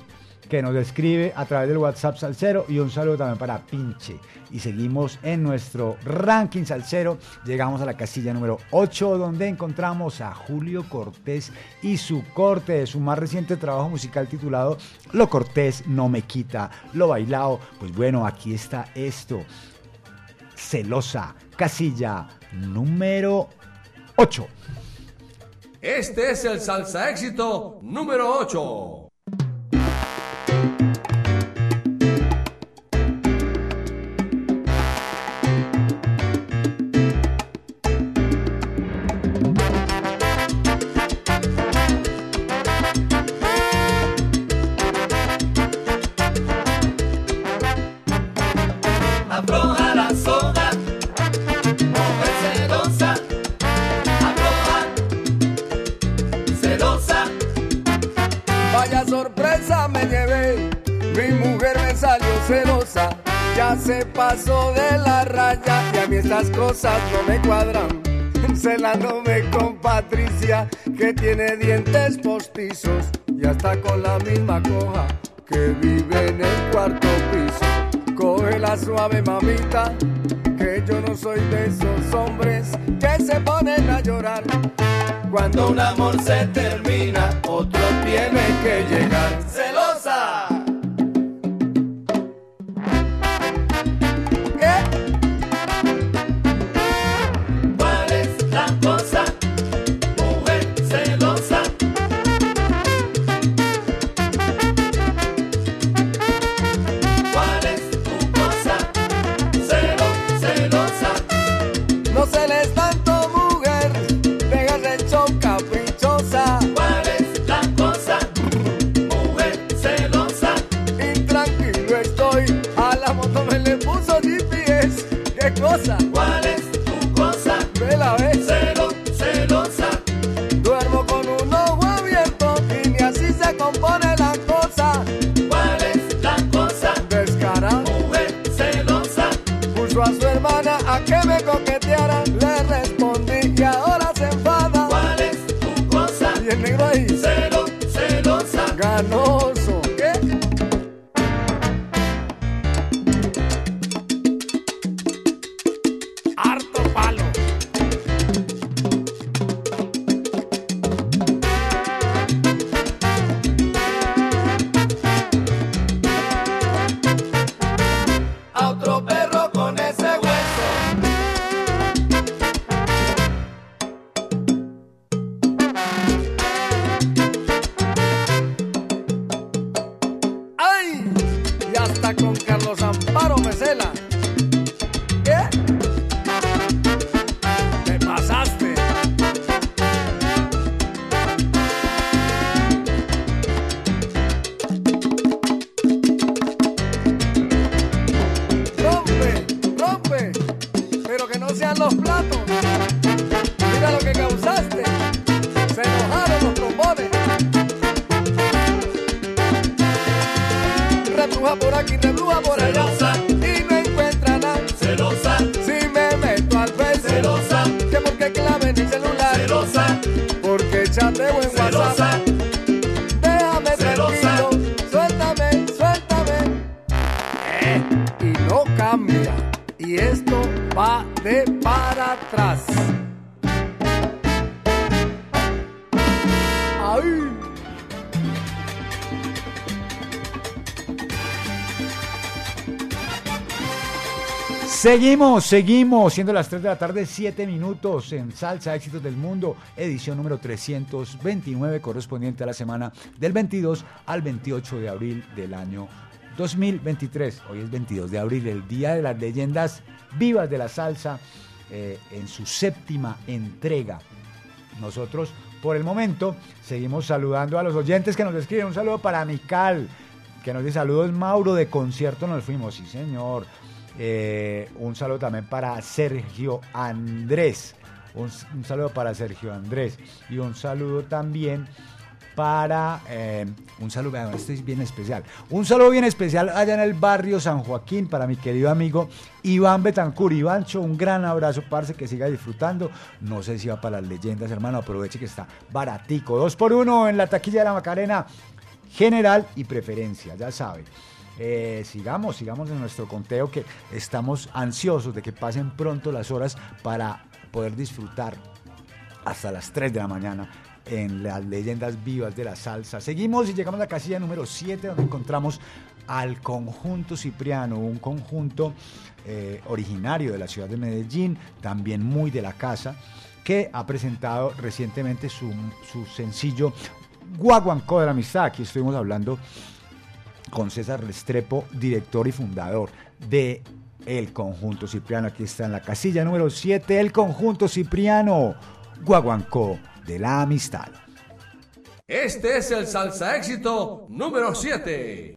que nos escribe a través del WhatsApp Salcero y un saludo también para Pinche. Y seguimos en nuestro ranking Salcero. Llegamos a la casilla número 8 donde encontramos a Julio Cortés y su corte de su más reciente trabajo musical titulado Lo Cortés no me quita, lo bailado. Pues bueno, aquí está esto. Celosa, casilla número 8. Este es el salsa éxito número 8. No me cuadran. Celándome con Patricia, que tiene dientes postizos y hasta con la misma coja que vive en el cuarto piso. Coge la suave mamita, que yo no soy de esos hombres que se ponen a llorar. Cuando un amor se termina, otro tiene que llegar. Y esto va de para atrás. ¡Ay! Seguimos, seguimos, siendo las 3 de la tarde, 7 minutos en Salsa Éxitos del Mundo, edición número 329, correspondiente a la semana del 22 al 28 de abril del año 2023. Hoy es 22 de abril, el Día de las Leyendas Vivas de la Salsa, eh, en su séptima entrega. Nosotros, por el momento, seguimos saludando a los oyentes que nos escriben. Un saludo para Mical, que nos dice saludos, Mauro, de concierto nos fuimos. Sí, señor. Eh, un saludo también para Sergio Andrés. Un, un saludo para Sergio Andrés. Y un saludo también para. eh, un saludo, este es bien especial. Un saludo bien especial allá en el barrio San Joaquín para mi querido amigo Iván Betancur. Ivancho, un gran abrazo, parce, que siga disfrutando. No sé si va para las leyendas, hermano. Aproveche que está baratico. Dos por uno en la taquilla de la Macarena. General y preferencia, ya sabe. Eh, sigamos, sigamos en nuestro conteo que estamos ansiosos de que pasen pronto las horas para poder disfrutar hasta las 3 de la mañana en las leyendas vivas de la salsa. Seguimos y llegamos a la casilla número 7 donde encontramos al conjunto Cipriano, un conjunto eh, originario de la ciudad de Medellín, también muy de la casa, que ha presentado recientemente su, su sencillo Guaguancó de la Amistad. Aquí estuvimos hablando con César Restrepo, director y fundador de El Conjunto Cipriano. Aquí está en la casilla número 7, El Conjunto Cipriano, Guaguancó de la Amistad. Este es el salsa éxito número 7.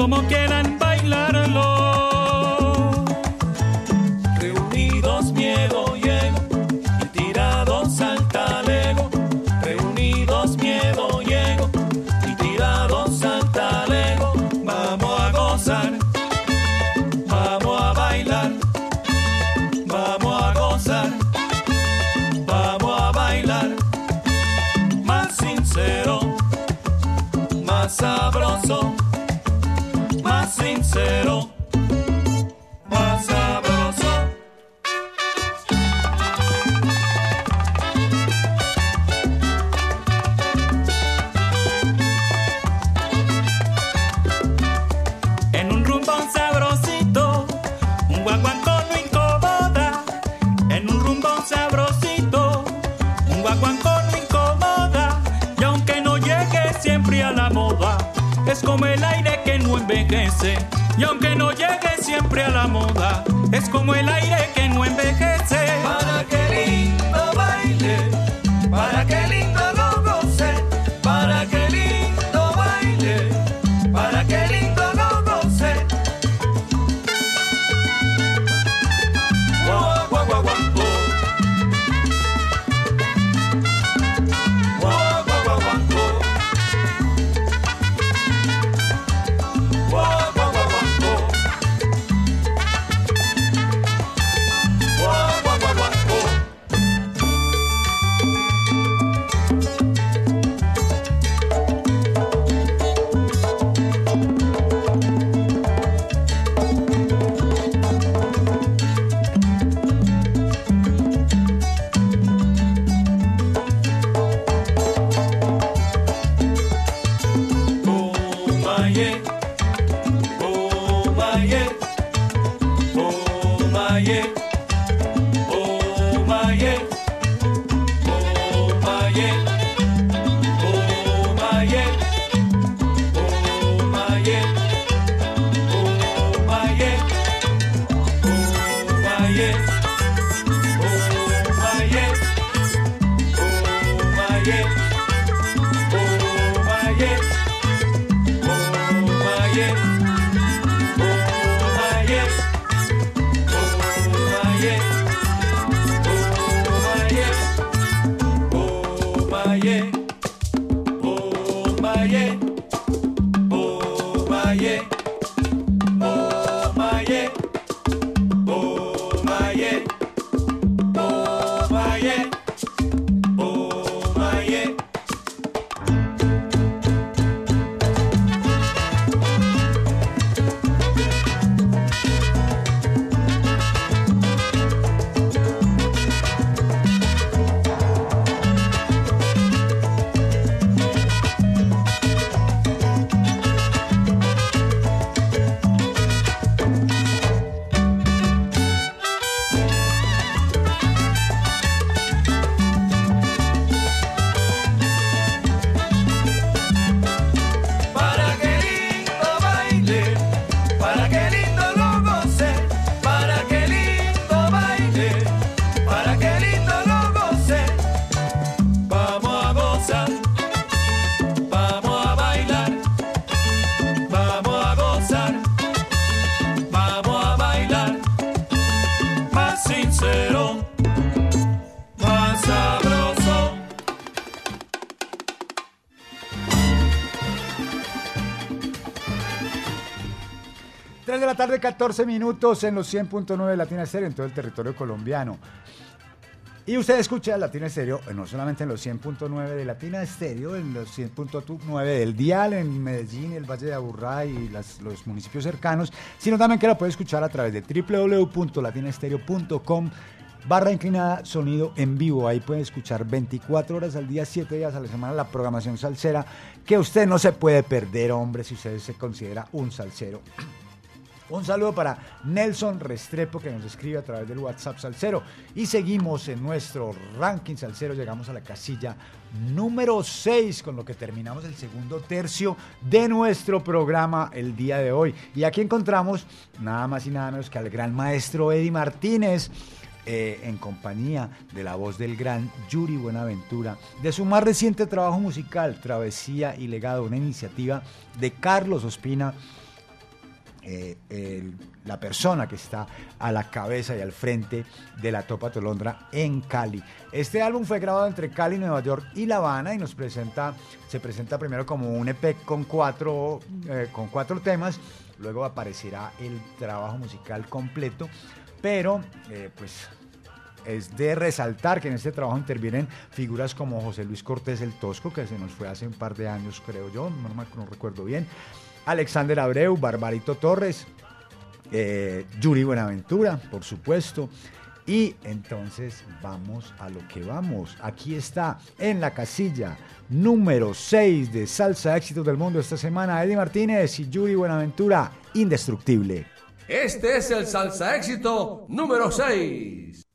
Como quieran bailarlo. Tarde, 14 minutos en los 100.9 de Latina Estéreo en todo el territorio colombiano. Y usted escucha Latina Estéreo eh, no solamente en los 100.9 de Latina Estéreo, en los 100.9 del Dial, en Medellín, el Valle de Aburrá y los municipios cercanos, sino también que la puede escuchar a través de www.latinaestereo.com barra inclinada sonido en vivo. Ahí puede escuchar 24 horas al día, 7 días a la semana la programación salsera que usted no se puede perder, hombre, si usted se considera un salsero. Un saludo para Nelson Restrepo que nos escribe a través del WhatsApp Salcero. Y seguimos en nuestro ranking Salcero. Llegamos a la casilla número 6 con lo que terminamos el segundo tercio de nuestro programa el día de hoy. Y aquí encontramos nada más y nada menos que al gran maestro Eddie Martínez. eh, en compañía de la voz del gran Yuri Buenaventura, de su más reciente trabajo musical, Travesía y Legado, una iniciativa de Carlos Ospina, eh, la persona que está a la cabeza y al frente de la Topa Tolondra en Cali. Este álbum fue grabado entre Cali, Nueva York y La Habana y nos presenta, se presenta primero como un EP con cuatro, eh, con cuatro temas, luego aparecerá el trabajo musical completo, pero eh, pues es de resaltar que en este trabajo intervienen figuras como José Luis Cortés el Tosco, que se nos fue hace un par de años, creo yo, no, no recuerdo bien, Alexander Abreu, Barbarito Torres, eh, Yuri Buenaventura, por supuesto. Y entonces vamos a lo que vamos. Aquí está en la casilla número 6 de Salsa Éxitos del Mundo esta semana, Eddie Martínez y Yuri Buenaventura, Indestructible. Este es el salsa éxito número 6.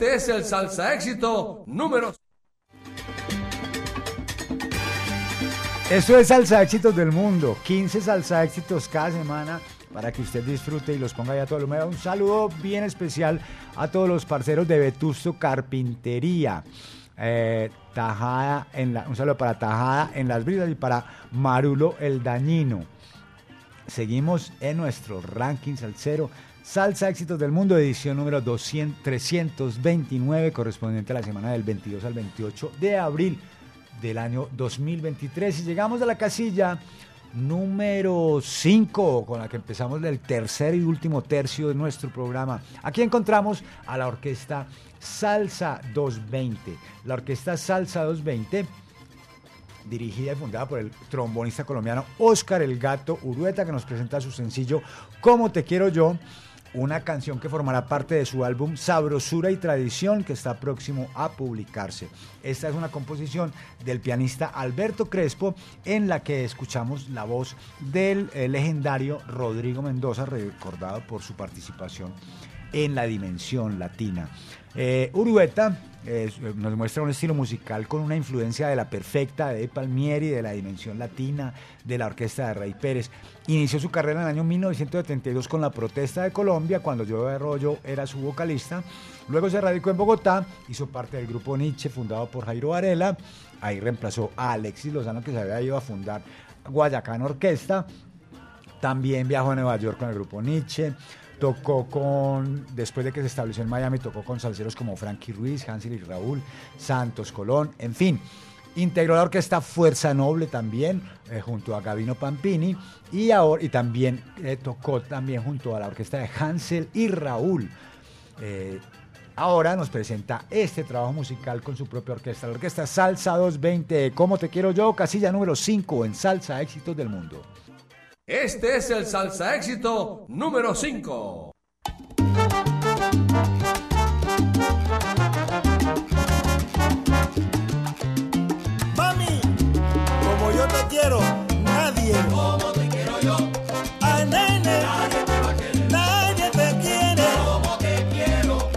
Este es el salsa éxito número Esto es Salsa Éxitos del Mundo. 15 Salsa Éxitos cada semana para que usted disfrute y los ponga ya todo lo medio. Un saludo bien especial a todos los parceros de Vetusto Carpintería. Eh, Tajada en la, un saludo para Tajada en las brisas y para Marulo el Dañino. Seguimos en nuestro ranking salsero. Salsa Éxitos del Mundo, edición número 200, 329, correspondiente a la semana del 22 al 28 de abril del año 2023. Y llegamos a la casilla número 5, con la que empezamos el tercer y último tercio de nuestro programa. Aquí encontramos a la orquesta Salsa 220. La orquesta Salsa 220 dirigida y fundada por el trombonista colombiano Oscar El Gato Urueta, que nos presenta su sencillo Como Te Quiero Yo, una canción que formará parte de su álbum Sabrosura y Tradición, que está próximo a publicarse. Esta es una composición del pianista Alberto Crespo, en la que escuchamos la voz del eh, legendario Rodrigo Mendoza, recordado por su participación en la dimensión latina. Eh, eh, nos muestra un estilo musical con una influencia de la perfecta de Palmieri, de la dimensión latina, de la orquesta de Rey Pérez. Inició su carrera en el año 1972 con la protesta de Colombia, cuando Joe Arroyo era su vocalista. Luego se radicó en Bogotá, hizo parte del grupo Nietzsche, fundado por Jairo Varela. Ahí reemplazó a Alexis Lozano, que se había ido a fundar Guayacán Orquesta. También viajó a Nueva York con el grupo Nietzsche. Tocó con, después de que se estableció en Miami, tocó con salseros como Frankie Ruiz, Hansel y Raúl, Santos Colón, en fin. Integró la orquesta Fuerza Noble también, eh, junto a Gavino Pampini, y, ahora, y también eh, tocó también junto a la orquesta de Hansel y Raúl. Eh, ahora nos presenta este trabajo musical con su propia orquesta, la orquesta Salsa 220, ¿Cómo te quiero yo? Casilla número 5 en Salsa Éxitos del Mundo. Este es el salsa éxito número 5. Mami, como yo te quiero, nadie. Como te quiero yo, Ay, nene, nadie te va a querer. nadie te quiere. Como te quiero,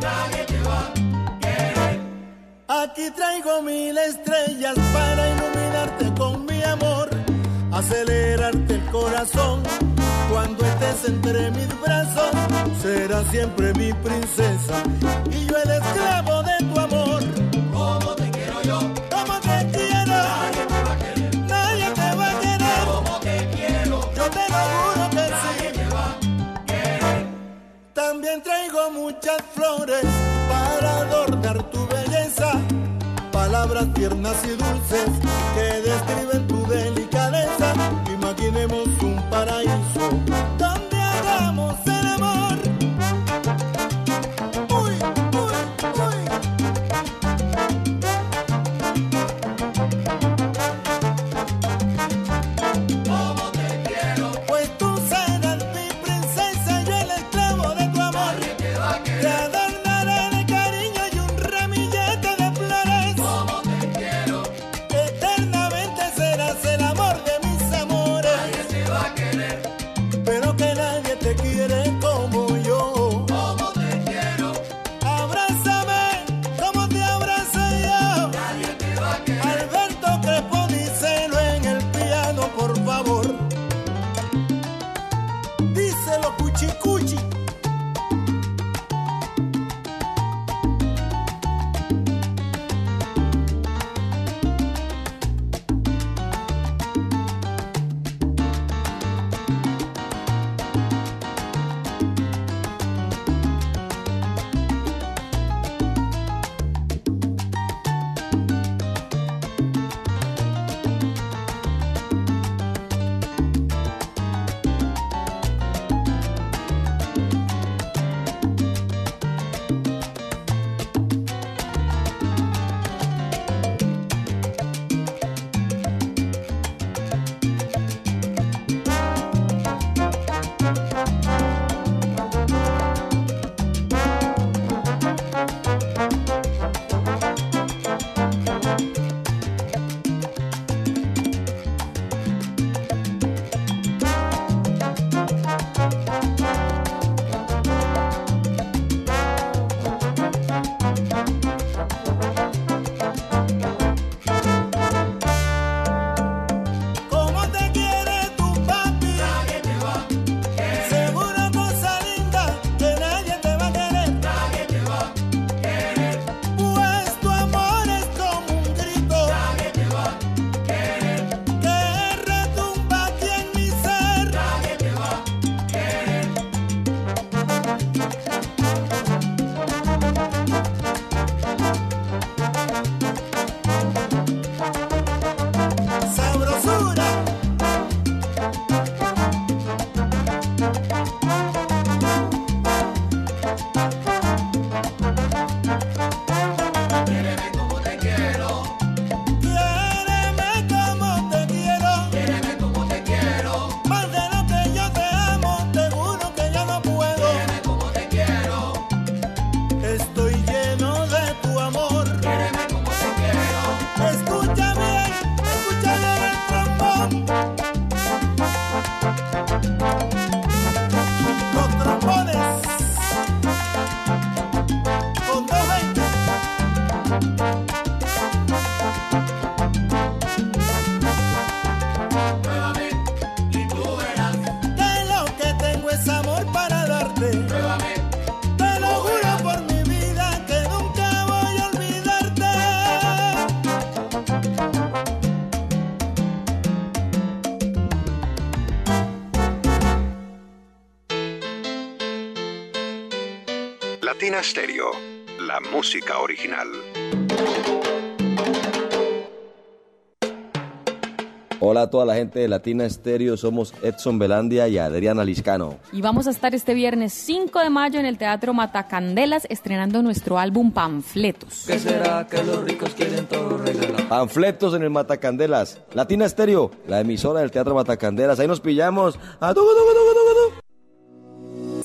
nadie te va a querer. Aquí traigo mil estrellas para acelerarte el corazón. Cuando estés entre mis brazos, serás siempre mi princesa y yo el esclavo de tu amor. Como te quiero yo, Como te quiero, nadie te va a querer. nadie te va a querer. Como te quiero, Yo te lo juro que nadie sí. te va a querer. También traigo muchas flores para adornar tu belleza. Palabras tiernas y dulces que describen. Imaginemos un paraíso. Donde hagamos Latina Stereo, la música original. Hola a toda la gente de Latina Stereo, somos Edson Belandia y Adriana Liscano. Y vamos a estar este viernes 5 de mayo en el Teatro Matacandelas estrenando nuestro álbum Panfletos. ¿Qué será que los ricos quieren todo regalar? Panfletos en el Matacandelas. Latina Stereo, la emisora del Teatro Matacandelas. Ahí nos pillamos. ¡A tucu, tucu, tucu!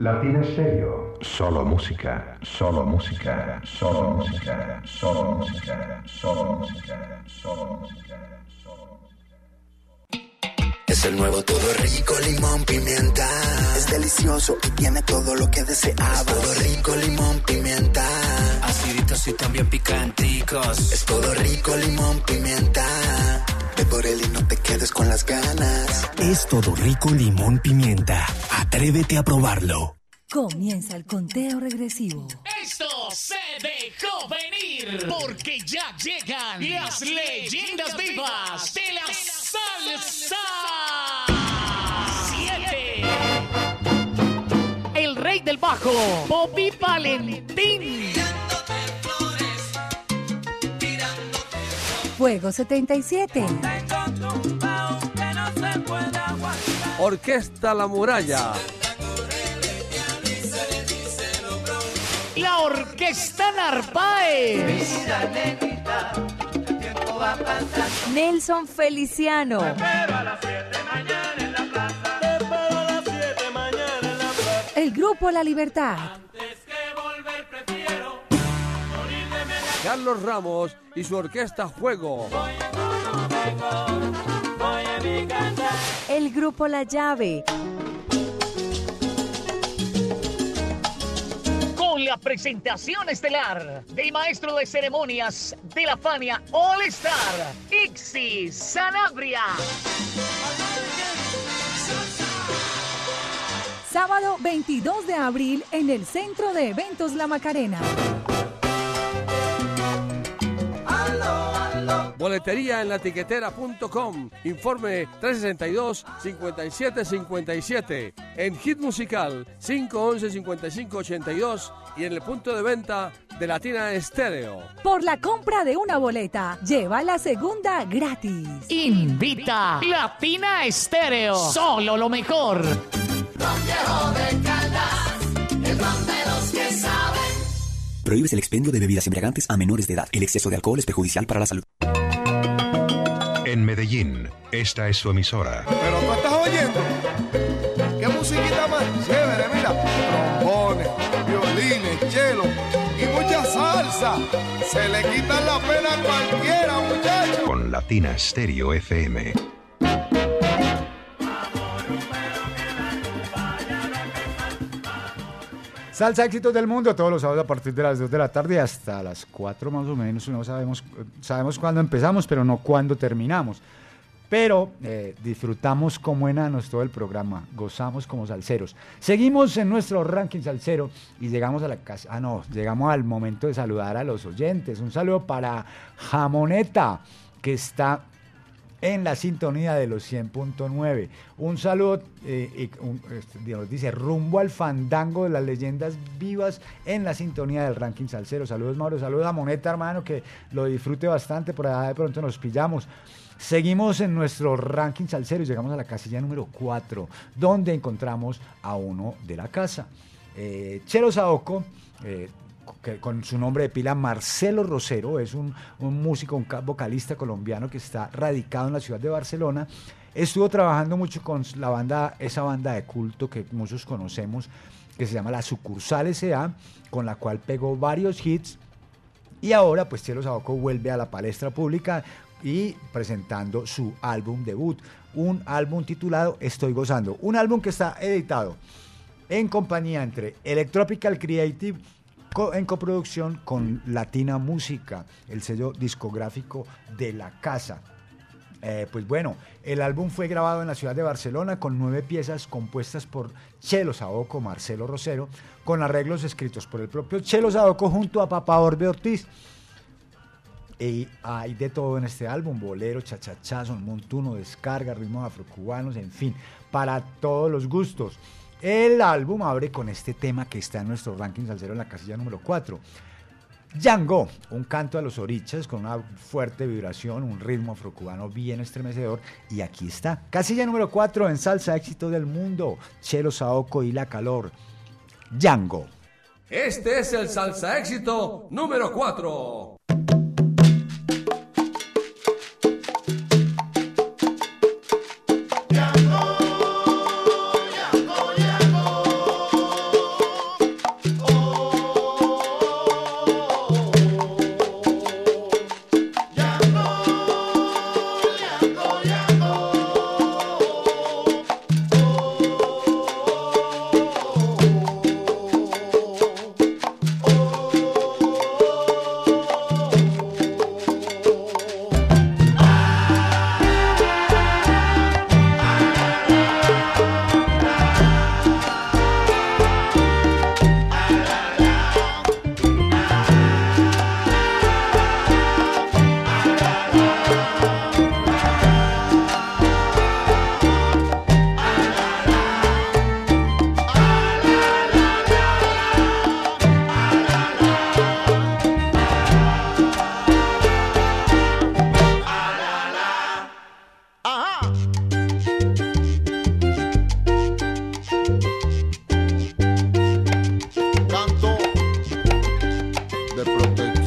Latina Stereo. Solo música, solo música, solo música, solo música, solo música, solo música. Es el nuevo todo rico, limón, pimienta. Es delicioso y tiene todo lo que deseaba. Todo rico, limón, pimienta. Aciditos y también picanticos. Es todo rico, limón, pimienta. Ve por él y no te quedes con las ganas. Es todo rico limón pimienta. Atrévete a probarlo. Comienza el conteo regresivo. Esto se dejó venir porque ya llegan las leyendas vivas de la salsa. Siete. El rey del bajo, Bobby Valentín. Fuego 77. Orquesta La Muralla. La orquesta Narváez. Nelson Feliciano. El grupo La Libertad. Carlos Ramos y su orquesta Fuego. El grupo La Llave. Con la presentación estelar del maestro de ceremonias de la Fania All Star, Ixi Sanabria. Sábado 22 de abril en el Centro de Eventos La Macarena. Boletería en latiquetera.com. Informe 362-5757. En Hit Musical 511-5582 y en el punto de venta de Latina Estéreo. Por la compra de una boleta, lleva la segunda gratis. Invita Latina Estéreo. Solo lo mejor. Prohíbes el expendio de bebidas embriagantes a menores de edad. El exceso de alcohol es perjudicial para la salud. En Medellín, esta es su emisora. Pero tú estás oyendo. ¿Qué musiquita más chévere? Mira, trombones, violines, cello y mucha salsa. Se le quita la pena a cualquiera, muchacho. Con Latina Stereo FM. Salsa éxitos del mundo todos los sábados a partir de las 2 de la tarde hasta las 4 más o menos. No sabemos, sabemos cuándo empezamos, pero no cuándo terminamos. Pero eh, disfrutamos como enanos todo el programa, gozamos como salseros. Seguimos en nuestro ranking salsero y llegamos a la casa. Ah, no, llegamos al momento de saludar a los oyentes. Un saludo para Jamoneta, que está en la sintonía de los 100.9. Un saludo, eh, y un- este, nos dice, rumbo al fandango de las leyendas vivas en la sintonía del ranking salsero. Saludos, Mauro. Saludos a Moneta, hermano, que lo disfrute bastante. Por allá de pronto nos pillamos. Seguimos en nuestro ranking salsero y llegamos a la casilla número 4, donde encontramos a uno de la casa. Eh, Chelo Saoco, eh, con su nombre de pila Marcelo Rosero, es un, músico, un ca- vocalista colombiano que está radicado en la ciudad de Barcelona. Estuvo trabajando mucho con la banda, esa banda de culto que muchos conocemos, que se llama La Sucursal S.A., con la cual pegó varios hits. Y ahora, pues Chelo Saoco vuelve a la palestra pública y presentando su álbum debut, un álbum titulado Estoy Gozando, un álbum que está editado en compañía entre Electropical Creative co- en coproducción con Latina Música, el sello discográfico de la casa. Eh, pues bueno, el álbum fue grabado en la ciudad de Barcelona con nueve piezas compuestas por Chelo Saoco, Marcelo Rosero, con arreglos escritos por el propio Chelo Saoco junto a Papá Orbe Ortiz. Y hay de todo en este álbum, bolero, chachachá, son montuno, descarga, ritmos afrocubanos, en fin, para todos los gustos. El álbum abre con este tema que está en nuestro ranking salsero en la casilla número 4. Django, un canto a los orichas con una fuerte vibración, un ritmo afrocubano bien estremecedor. Y aquí está, casilla número 4 en salsa éxito del mundo, Chelo Saoco y La Calor. Django. Este es el salsa éxito número 4. de protección.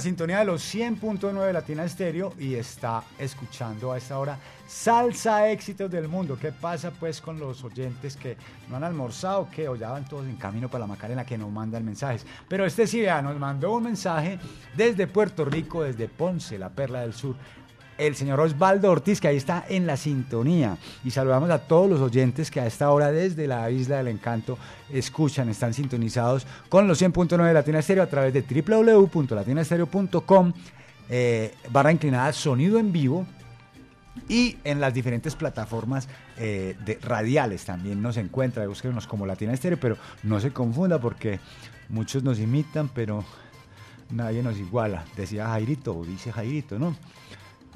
Sintonía de los 100.9 Latina Estéreo y está escuchando a esta hora Salsa Éxitos del Mundo. ¿Qué pasa pues con los oyentes que no han almorzado, que o ya van todos en camino para la Macarena, que no mandan mensajes? Pero este sí, nos mandó un mensaje desde Puerto Rico, desde Ponce, la Perla del Sur el señor Osvaldo Ortiz, que ahí está en la sintonía. Y saludamos a todos los oyentes que a esta hora desde la Isla del Encanto escuchan, están sintonizados con los 100.9 de Latina Estéreo a través de www.latinastereo.com eh, barra inclinada sonido en vivo y en las diferentes plataformas eh, de radiales también nos encuentra, búsquenos como Latina Estéreo, pero no se confunda porque muchos nos imitan, pero nadie nos iguala, decía Jairito o dice Jairito, ¿no?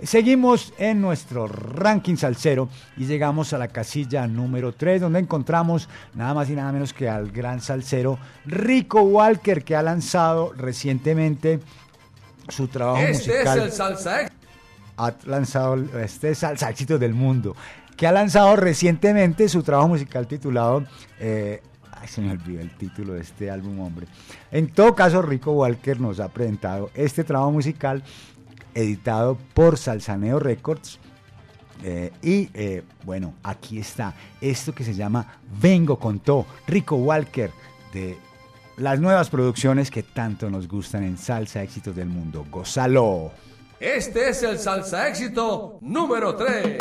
Seguimos en nuestro ranking salsero y llegamos a la casilla número 3 donde encontramos nada más y nada menos que al gran salsero Rico Walker que ha lanzado recientemente su trabajo Este musical. es el salsa Ha lanzado este es salsa éxito del mundo que ha lanzado recientemente su trabajo musical titulado eh, Ay, se me olvidó el título de este álbum, hombre. En todo caso, Rico Walker nos ha presentado este trabajo musical editado por Salsaneo Records. Eh, y eh, bueno, aquí está esto que se llama Vengo con To, Rico Walker, de las nuevas producciones que tanto nos gustan en Salsa Éxitos del Mundo. ¡Gózalo! Este es el salsa éxito número 3.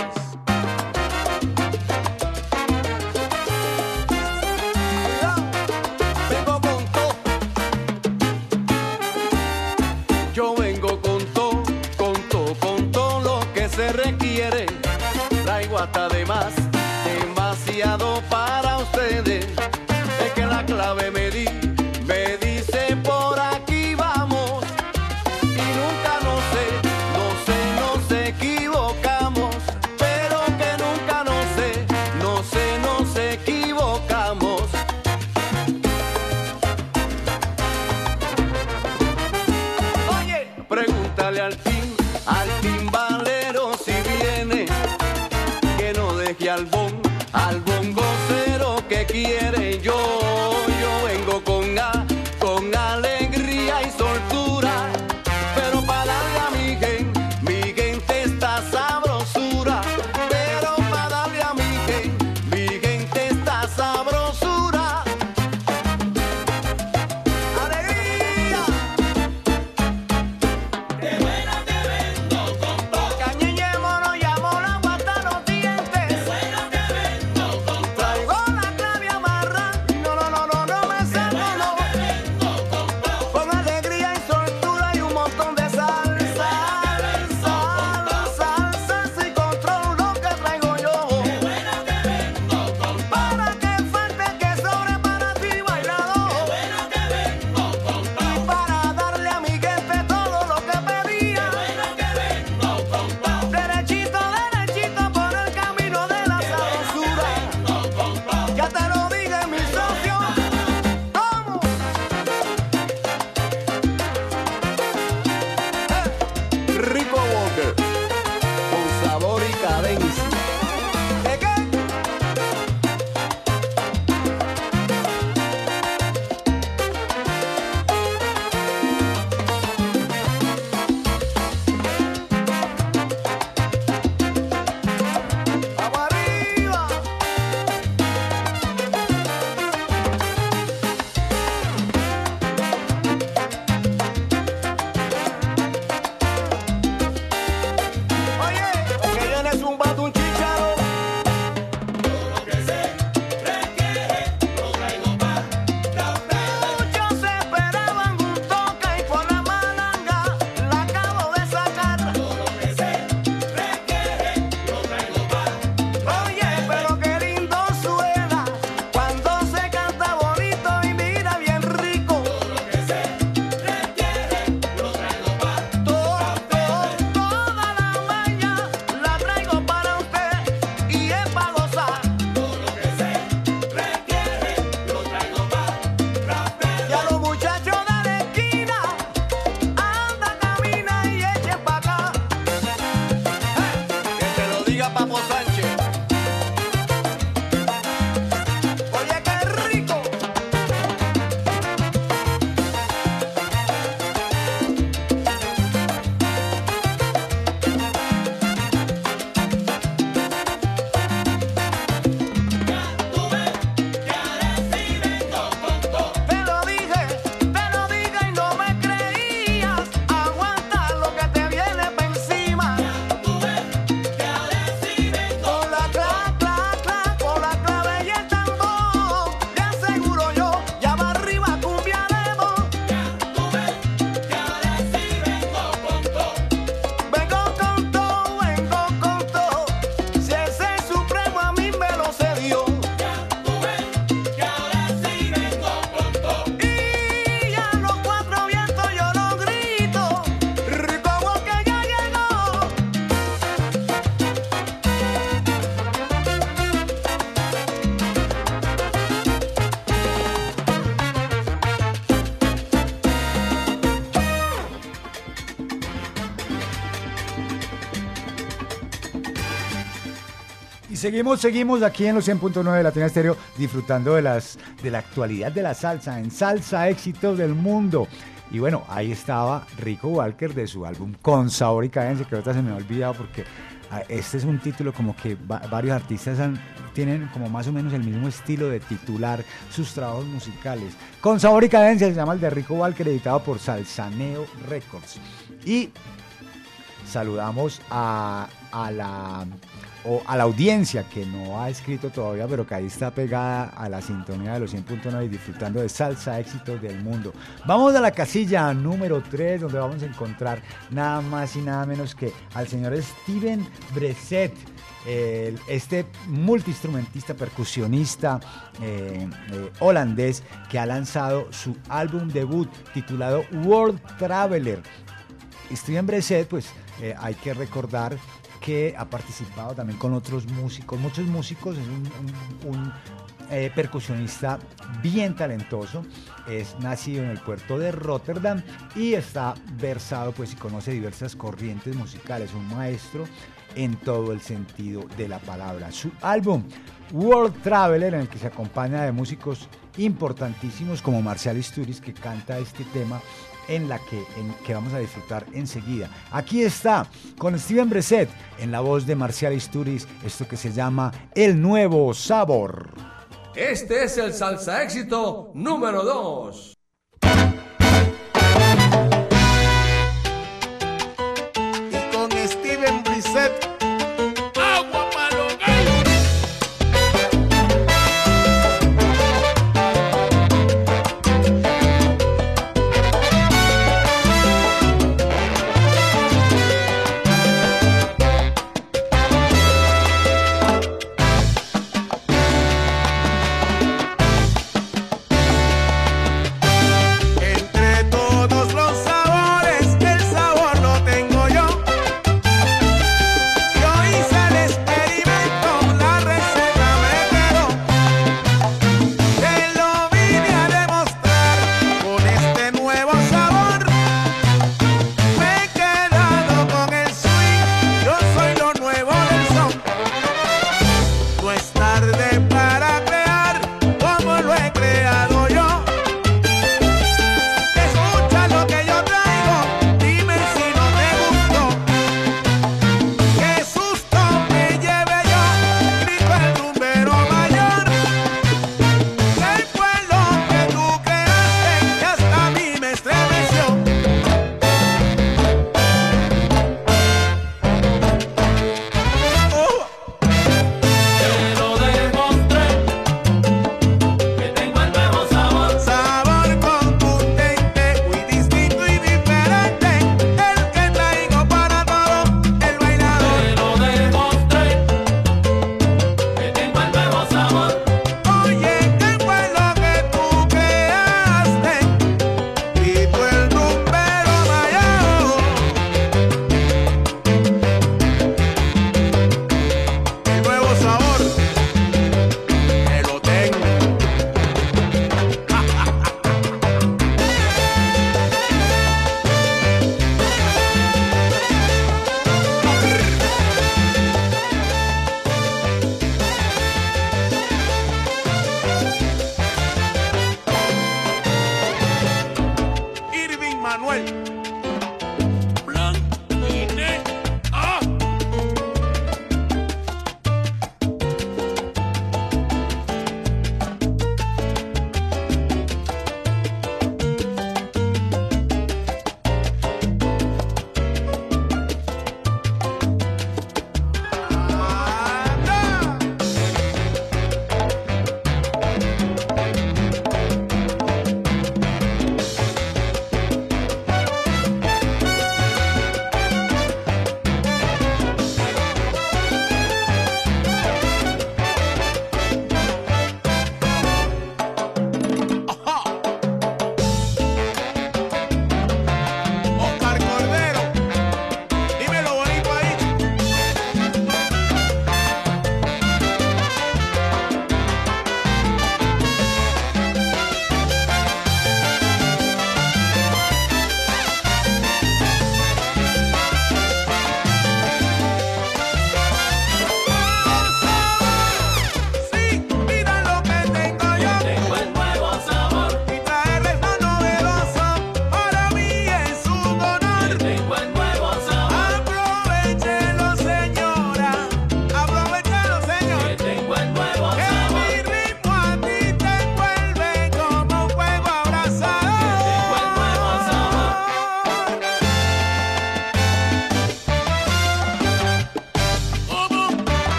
Hasta de más, seguimos, seguimos aquí en los 100.9 de Latina Estéreo disfrutando de las de la actualidad de la salsa, en Salsa Éxitos del Mundo. Y bueno, ahí estaba Rico Walker de su álbum Con Sabor y Cadencia, que ahorita se me ha olvidado porque ah, este es un título como que va- varios artistas tienen como más o menos el mismo estilo de titular sus trabajos musicales. Con Sabor y Cadencia se llama el de Rico Walker, editado por Salsaneo Records. Y saludamos a, a la, o a la audiencia que no ha escrito todavía, pero que ahí está pegada a la sintonía de los 100.9 y disfrutando de salsa éxitos del mundo. Vamos a la casilla número 3, donde vamos a encontrar nada más y nada menos que al señor Steven Breset. el- este multiinstrumentista, percusionista eh, eh, holandés que ha lanzado su álbum debut titulado World Traveler. Steven Breset, pues eh, hay que recordar que ha participado también con otros músicos, muchos músicos, es un, eh, percusionista bien talentoso, es nacido en el puerto de Rotterdam y está versado pues y conoce diversas corrientes musicales, un maestro en todo el sentido de la palabra. Su álbum World Traveler, en el que se acompaña de músicos importantísimos como Marcial Isturiz, que canta este tema en la que, que vamos a disfrutar enseguida. Aquí está, con Steven Breset, en la voz de Marcial Isturiz, esto que se llama El Nuevo Sabor. Este es el salsa éxito número 2.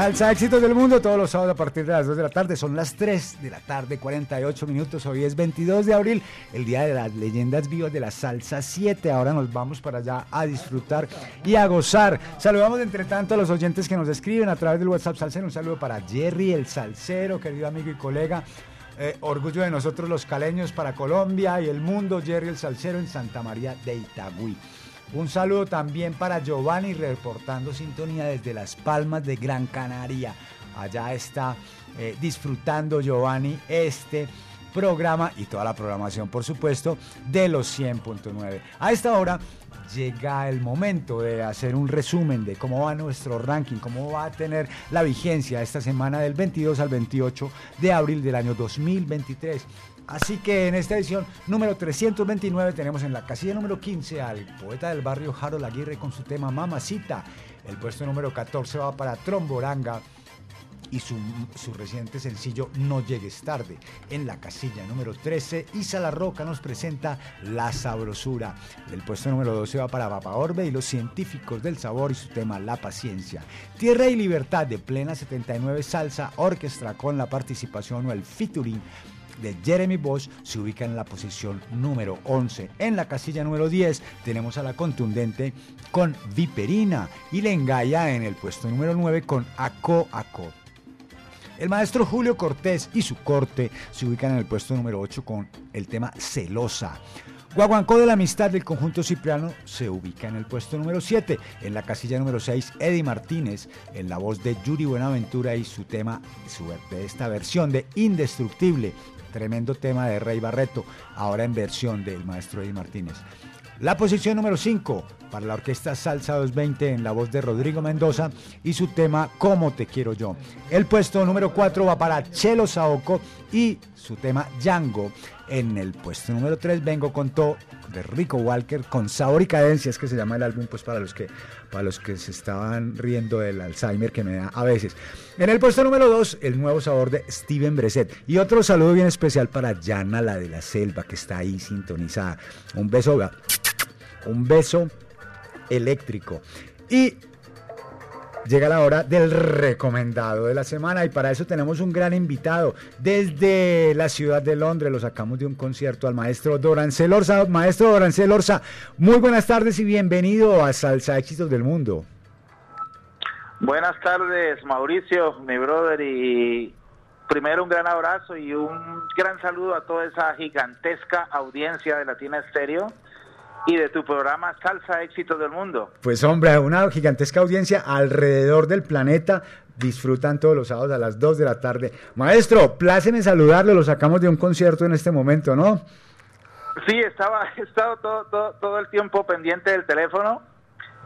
Salsa éxitos del mundo todos los sábados a partir de las 2 de la tarde. Son las 3 de la tarde, 48 minutos. Hoy es 22 de abril, el día de las leyendas vivas de la salsa 7. Ahora nos vamos para allá a disfrutar y a gozar. Saludamos entre tanto a los oyentes que nos escriben a través del WhatsApp Salcero. Un saludo para Jerry, el salsero, querido amigo y colega. Eh, orgullo de nosotros los caleños para Colombia y el mundo. Jerry, el salsero en Santa María de Itagüí. Un saludo también para Giovanni reportando sintonía desde Las Palmas de Gran Canaria. Allá está eh, disfrutando Giovanni este programa y toda la programación, por supuesto, de los 100.9. A esta hora llega el momento de hacer un resumen de cómo va nuestro ranking, cómo va a tener la vigencia esta semana del 22 al 28 de abril del año 2023. Así que en esta edición número 329 tenemos en la casilla número 15 al poeta del barrio Harold Aguirre con su tema Mamacita. El puesto número 14 va para Tromboranga y su, su, reciente sencillo No llegues tarde. En la casilla número 13, Isa La Roca nos presenta La Sabrosura. El puesto número 12 va para Papa Orbe y los científicos del sabor y su tema La Paciencia. Tierra y Libertad de Plena 79 Salsa Orquestra con la participación o el featuring de Jeremy Bosch se ubica en la posición número 11. En la casilla número 10 tenemos a la contundente con Viperina y Lengaya en el puesto número 9 con Aco Aco. El maestro Julio Cortés y su corte se ubican en el puesto número 8 con el tema Celosa. Guaguancó de la Amistad del conjunto Cipriano se ubica en el puesto número 7. En la casilla número 6, Eddie Martínez, en la voz de Yuri Buenaventura y su tema su, esta versión de Indestructible. Tremendo tema de Rey Barreto, ahora en versión del maestro Eddie Martínez. La posición número 5 para la orquesta Salsa 220 en la voz de Rodrigo Mendoza y su tema Cómo te quiero yo. El puesto número 4 va para Chelo Saoco y su tema Django. En el puesto número 3 vengo con todo de Rico Walker con Sabor y Cadencia, es que se llama el álbum pues para los que para los que se estaban riendo del Alzheimer que me da a veces. En el puesto número 2, el nuevo sabor de Steven Breset. Y otro saludo bien especial para Yana, la de la selva, que está ahí sintonizada. Un beso, un beso eléctrico. Y llega la hora del recomendado de la semana y para eso tenemos un gran invitado desde la ciudad de Londres. Lo sacamos de un concierto al maestro Dorancel Orza. Maestro Dorancel Orza, muy buenas tardes y bienvenido a Salsa Éxitos del Mundo. Buenas tardes, Mauricio, mi brother, y primero un gran abrazo y un gran saludo a toda esa gigantesca audiencia de Latina Estéreo y de tu programa Salsa Éxitos del Mundo. Pues hombre, una gigantesca audiencia alrededor del planeta. Disfrutan todos los sábados a las 2 de la tarde. Maestro, pláceme saludarlo, lo sacamos de un concierto en este momento, ¿no? Sí, estaba, [laughs] he estado todo, todo, todo el tiempo pendiente del teléfono,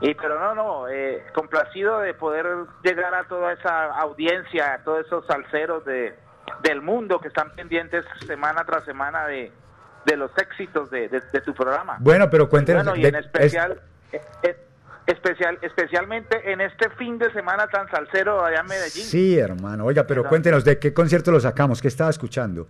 y pero no, no, eh, complacido de poder llegar a toda esa audiencia, a todos esos salseros de, del mundo que están pendientes semana tras semana de, de los éxitos de, de, de tu programa. Bueno, pero cuéntenos. Bueno, y en especial, eh, especial, especialmente en este fin de semana tan salsero allá en Medellín. Sí, hermano. Oiga, pero cuéntenos de qué concierto lo sacamos, qué estaba escuchando.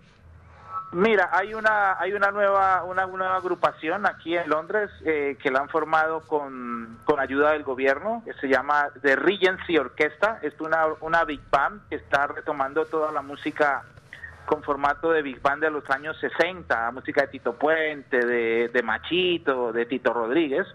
Mira, hay una hay una nueva una nueva agrupación aquí en Londres eh, que la han formado con, con ayuda del gobierno que se llama The Regency Orquesta. Es una una big band que está retomando toda la música con formato de Big Band de los años 60, música de Tito Puente, de, de Machito, de Tito Rodríguez.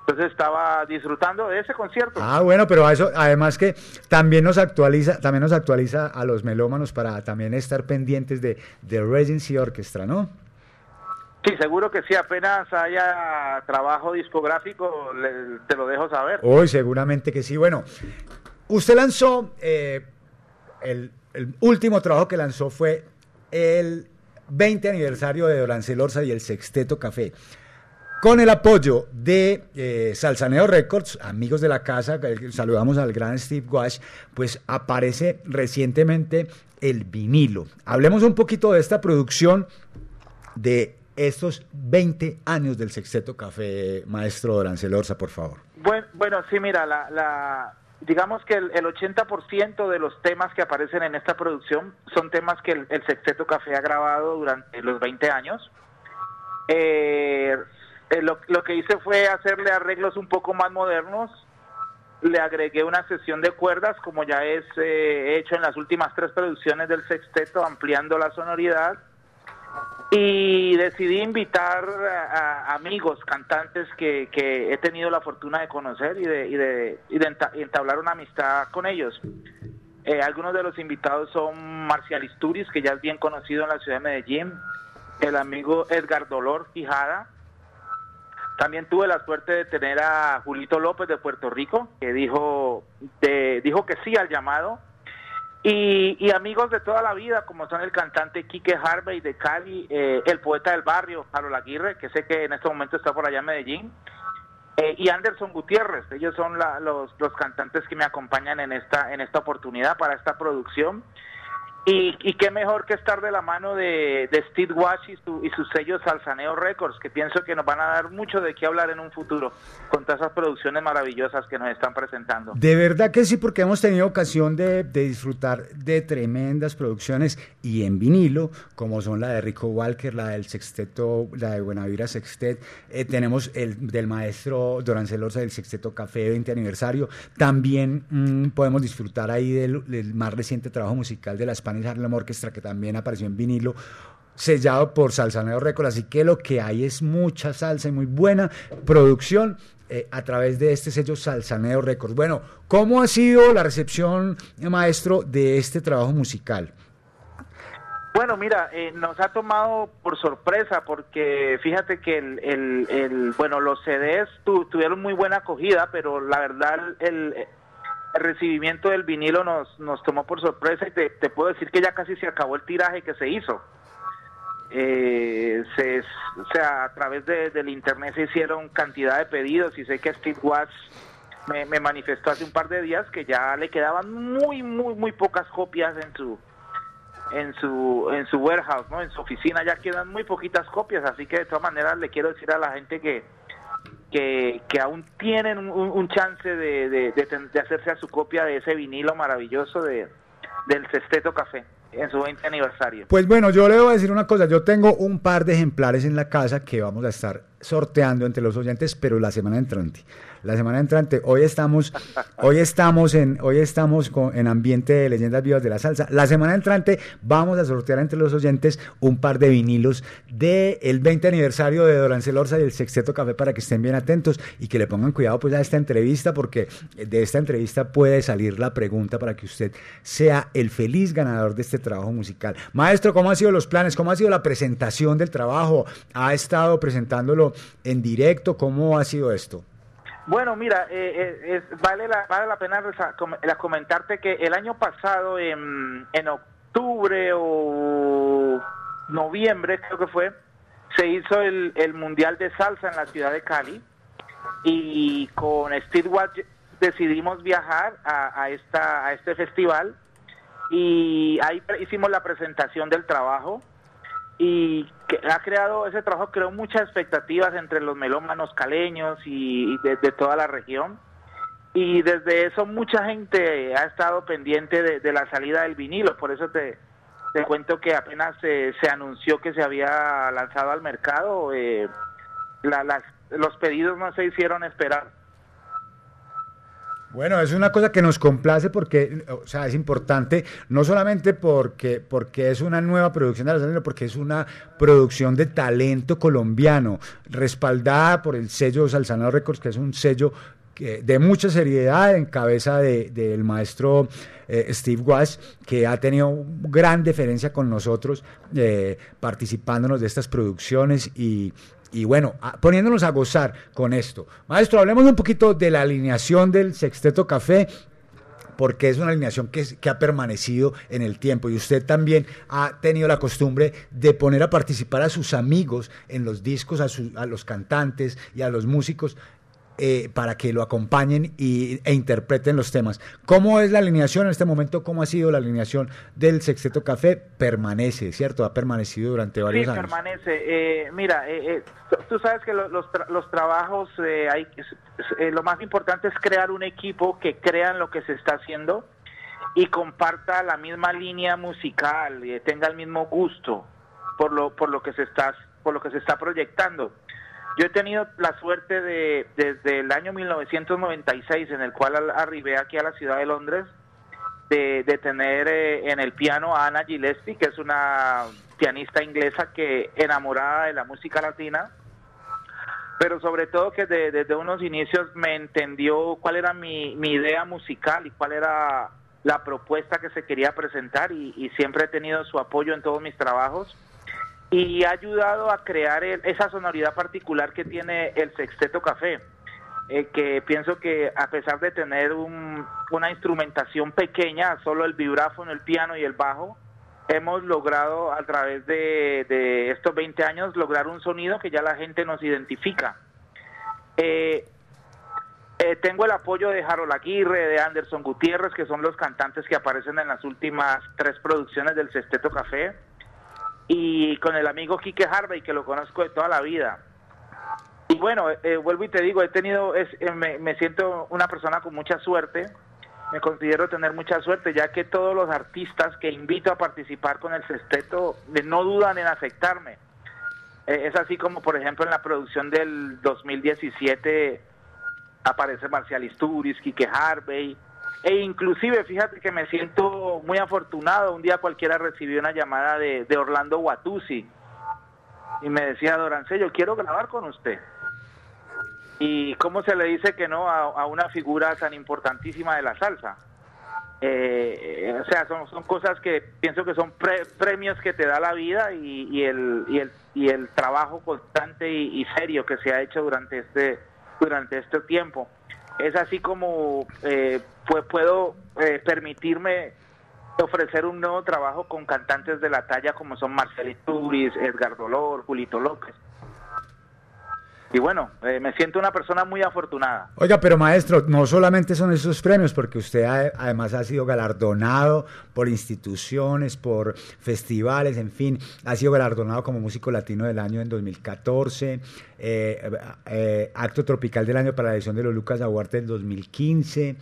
Entonces estaba disfrutando de ese concierto. Ah, bueno, pero a eso, además que también nos actualiza, también nos actualiza a los melómanos para también estar pendientes de, de Regency Orchestra, ¿no? Sí, seguro que sí, apenas haya trabajo discográfico, le, te lo dejo saber. Hoy seguramente que sí. Bueno, usted lanzó eh, el, el último trabajo que lanzó fue el 20 aniversario de Dorancel Orza y el Sexteto Café. Con el apoyo de eh, Salsaneo Records, amigos de la casa, saludamos al gran Steve Wash, pues aparece recientemente el vinilo. Hablemos un poquito de esta producción de estos 20 años del Sexteto Café, maestro Dorancel Orza, por favor. Bueno, sí, mira, la, digamos que el, el 80% de los temas que aparecen en esta producción son temas que el, Sexteto Café ha grabado durante los 20 años. Eh, eh, lo, lo, que hice fue hacerle arreglos un poco más modernos le agregué una sesión de cuerdas, como ya es eh, hecho en las últimas tres producciones del sexteto, ampliando la sonoridad. Y decidí invitar a, amigos, cantantes que, he tenido la fortuna de conocer y de, entablar una amistad con ellos. Eh, algunos de los invitados son Marcial Isturiz, que ya es bien conocido en la ciudad de Medellín, el amigo Edgar Dolor Quijada. También tuve la suerte de tener a Julito López de Puerto Rico, que dijo, dijo que sí al llamado. Y, y amigos de toda la vida, como son el cantante Quique Harvey de Cali, eh, el poeta del barrio, Harold Aguirre, que sé que en este momento está por allá en Medellín, eh, y Anderson Gutiérrez. Ellos son la- los, los cantantes que me acompañan en esta, en esta oportunidad para esta producción. Y, y qué mejor que estar de la mano de, Steve Wash y su, y su sello Salsaneo Records, que pienso que nos van a dar mucho de qué hablar en un futuro con todas esas producciones maravillosas que nos están presentando. De verdad que sí, porque hemos tenido ocasión de, disfrutar de tremendas producciones y en vinilo, como son la de Rico Walker, la del Sexteto, la de Buenavira Sextet, eh, tenemos el del maestro Dorancel Orza del Sexteto Café 20 aniversario, también mm, podemos disfrutar ahí del, del más reciente trabajo musical de la Spanish Harlem Orchestra, que también apareció en vinilo, sellado por Salsaneo Records, así que lo que hay es mucha salsa y muy buena producción eh, a través de este sello Salsaneo Records. Bueno, ¿cómo ha sido la recepción, eh, maestro, de este trabajo musical? Bueno, mira, eh, nos ha tomado por sorpresa porque fíjate que el, el, el- bueno, los CDs tu- tuvieron muy buena acogida, pero la verdad el, el recibimiento del vinilo nos, nos tomó por sorpresa y te, puedo decir que ya casi se acabó el tiraje que se hizo. Eh, se, o sea, a través de- del internet se hicieron cantidad de pedidos y sé que Steve Watts me, me manifestó hace un par de días que ya le quedaban muy, muy, muy pocas copias en su en su en su warehouse, ¿no? En su oficina ya quedan muy poquitas copias, así que de todas maneras le quiero decir a la gente que que, que aún tienen un, un chance de, hacerse a su copia de ese vinilo maravilloso de del Sesteto Café en su 20 aniversario. Pues bueno, yo le voy a decir una cosa, yo tengo un par de ejemplares en la casa que vamos a estar sorteando entre los oyentes, pero la semana entrante. La semana entrante, hoy estamos, hoy estamos en, hoy estamos con- en ambiente de leyendas vivas de la salsa. La semana entrante vamos a sortear entre los oyentes un par de vinilos del el 20 aniversario de Dorancel Orza y el Sexteto Café para que estén bien atentos y que le pongan cuidado pues a esta entrevista porque de esta entrevista puede salir la pregunta para que usted sea el feliz ganador de este trabajo musical. Maestro, ¿cómo han sido los planes? ¿Cómo ha sido la presentación del trabajo? ¿Ha estado presentándolo en directo? ¿Cómo ha sido esto? Bueno, mira, eh, eh, es- vale, la, vale la pena la- comentarte que el año pasado, en, en octubre o noviembre, creo que fue, se hizo el, el Mundial de Salsa en la ciudad de Cali y con Steve Watch decidimos viajar a, esta, a este festival y ahí hicimos la presentación del trabajo y que ha creado, ese trabajo creó muchas expectativas entre los melómanos caleños y, y de, de toda la región. Y desde eso mucha gente ha estado pendiente de, la salida del vinilo, por eso te, te cuento que apenas se, se anunció que se había lanzado al mercado, eh, la- las, los pedidos no se hicieron esperar. Bueno, es una cosa que nos complace porque, o sea, es importante, no solamente porque, porque es una nueva producción de la sino porque es una producción de talento colombiano, respaldada por el sello Salsano Records, que es un sello de mucha seriedad en cabeza de- del maestro eh, Steve Wash, que ha tenido gran deferencia con nosotros, eh, participándonos de estas producciones y, y bueno, a- poniéndonos a gozar con esto. Maestro, hablemos un poquito de la alineación del Sexteto Café porque es una alineación que, ha permanecido en el tiempo y usted también ha tenido la costumbre de poner a participar a sus amigos en los discos, a, a los cantantes y a los músicos eh, para que lo acompañen y, e interpreten los temas. ¿Cómo es la alineación en este momento? ¿Cómo ha sido la alineación del Sexteto Café? Permanece, ¿cierto? Ha permanecido durante varios Sí, años. permanece. Eh, mira, eh, eh, tú- sabes que lo- los, tra- los trabajos, hay, lo más importante es crear un equipo que crea en lo que se está haciendo y comparta la misma línea musical, tenga el mismo gusto por lo, por lo que se está, por lo que se está proyectando. Yo he tenido la suerte de, desde el año 1996, en el cual al- arribé aquí a la ciudad de Londres, de, tener eh, en el piano a Ana Gillespie, que es una pianista inglesa que enamorada de la música latina, pero sobre todo que de- desde unos inicios me entendió cuál era mi, idea musical y cuál era la propuesta que se quería presentar y siempre he tenido su apoyo en todos mis trabajos y ha ayudado a crear el- esa sonoridad particular que tiene el Sexteto Café, eh, que pienso que a pesar de tener un- una instrumentación pequeña, solo el vibráfono, el piano y el bajo, hemos logrado a través de, estos 20 años lograr un sonido que ya la gente nos identifica. Eh, eh, tengo el apoyo de Harold Aguirre, de Anderson Gutiérrez, que son los cantantes que aparecen en las últimas tres producciones del Sexteto Café, y con el amigo Quique Harvey, que lo conozco de toda la vida. Y bueno, eh, vuelvo y te digo, he tenido, es, eh, me, me siento una persona con mucha suerte, me considero tener mucha suerte, ya que todos los artistas que invito a participar con el sexteto eh, no dudan en aceptarme. Eh, es así como, por ejemplo, en la producción del 2017 aparece Marcial Isturiz, Quique Harvey, e inclusive, fíjate que me siento muy afortunado, un día cualquiera recibí una llamada de, de Orlando Guatusi, y me decía, Dorance, yo quiero grabar con usted. ¿Y cómo se le dice que no a, una figura tan importantísima de la salsa? Eh, o sea, son, cosas que pienso que son pre- premios que te da la vida y, y el, y, el, y el trabajo constante y, y serio que se ha hecho durante este, durante este tiempo. Es así como eh, pues puedo eh, permitirme ofrecer un nuevo trabajo con cantantes de la talla como son Marcel Turis, Edgar Dolor, Julito López. Y bueno, eh, me siento una persona muy afortunada. Oiga, pero maestro, no solamente son esos premios, porque usted ha- además ha sido galardonado por instituciones, por festivales, en fin, ha sido galardonado como músico latino del año en 2014, eh, eh, acto tropical del año para la edición de los Lucas Aguarte del 2015.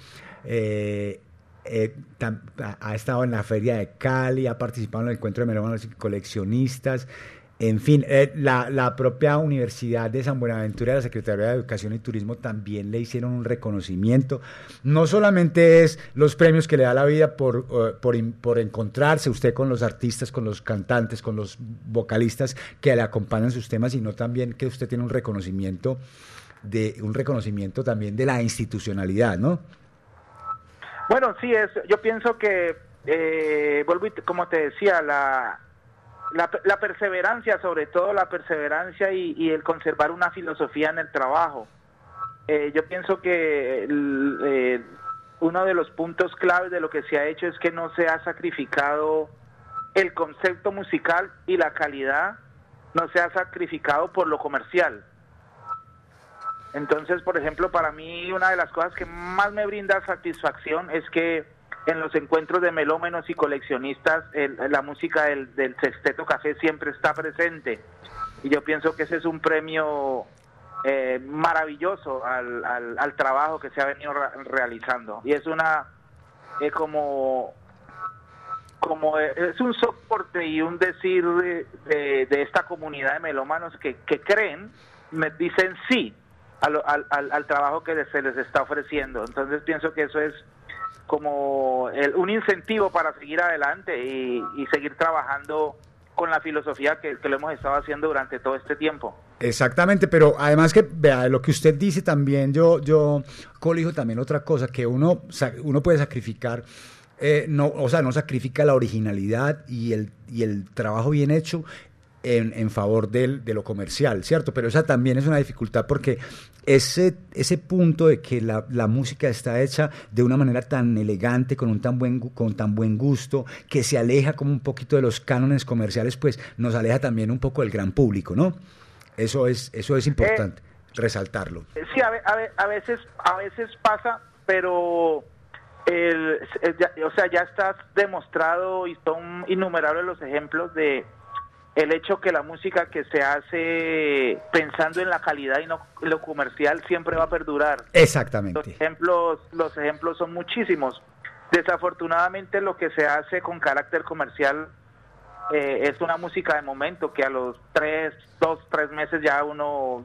eh, eh, tam- ha- ha estado en la Feria de Cali, ha participado en el encuentro de melómanos y coleccionistas. En fin, eh, la, la propia Universidad de San Buenaventura, la Secretaría de Educación y Turismo también le hicieron un reconocimiento. No solamente es los premios que le da la vida por, eh, por, encontrarse usted con los artistas, con los cantantes, con los vocalistas que le acompañan sus temas, sino también que usted tiene un reconocimiento de un reconocimiento también de la institucionalidad, ¿no? Bueno, sí, es, yo pienso que, eh, vuelvo y como te decía, la, la, la perseverancia, sobre todo la perseverancia y, el conservar una filosofía en el trabajo. Eh, yo pienso que eh, uno de los puntos claves de lo que se ha hecho es que no se ha sacrificado el concepto musical y la calidad, no se ha sacrificado por lo comercial. Entonces, por ejemplo, para mí una de las cosas que más me brinda satisfacción es que en los encuentros de melómenos y coleccionistas el- la música del, del Sexteto Café siempre está presente. Y yo pienso que ese es un premio eh, maravilloso al, al- al trabajo que se ha venido realizando. Y es una, eh, como, como eh, es un soporte y un decir de, esta comunidad de melómanos que, creen, dicen sí al- al trabajo que se les está ofreciendo. Entonces pienso que eso es como el- un incentivo para seguir adelante y, y seguir trabajando con la filosofía que, lo hemos estado haciendo durante todo este tiempo. Exactamente, pero además que vea lo que usted dice también, yo, yo colijo también otra cosa, que uno, uno puede sacrificar, eh, no, o sea, no sacrifica la originalidad y el, y el trabajo bien hecho en, en favor del, de lo comercial, ¿cierto? Pero esa también es una dificultad porque ese, ese punto de que la, la música está hecha de una manera tan elegante, con un tan buen, con tan buen gusto, que se aleja como un poquito de los cánones comerciales, pues nos aleja también un poco del gran público, ¿no? Eso es, eso es importante, resaltarlo. Eh, Sí, a, a a veces, a veces pasa, pero el, eh, ya- o sea, ya está demostrado y son innumerables los ejemplos de el hecho que la música que se hace pensando en la calidad y no en lo comercial siempre va a perdurar. Los Exactamente. ejemplos, los ejemplos son muchísimos. Desafortunadamente lo que se hace con carácter comercial eh, es una música de momento que a los tres, dos, tres meses ya uno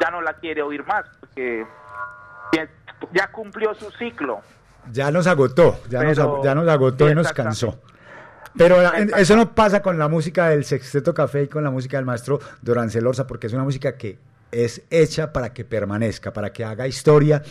ya no la quiere oír más, porque ya- cumplió su ciclo. Ya nos agotó, ya, Pero- ya nos agotó y nos cansó. Pero la- eso no pasa con la música del Sexteto Café y con la música del maestro Dorancel Orza, porque es una música que es hecha para que permanezca, para que haga historia,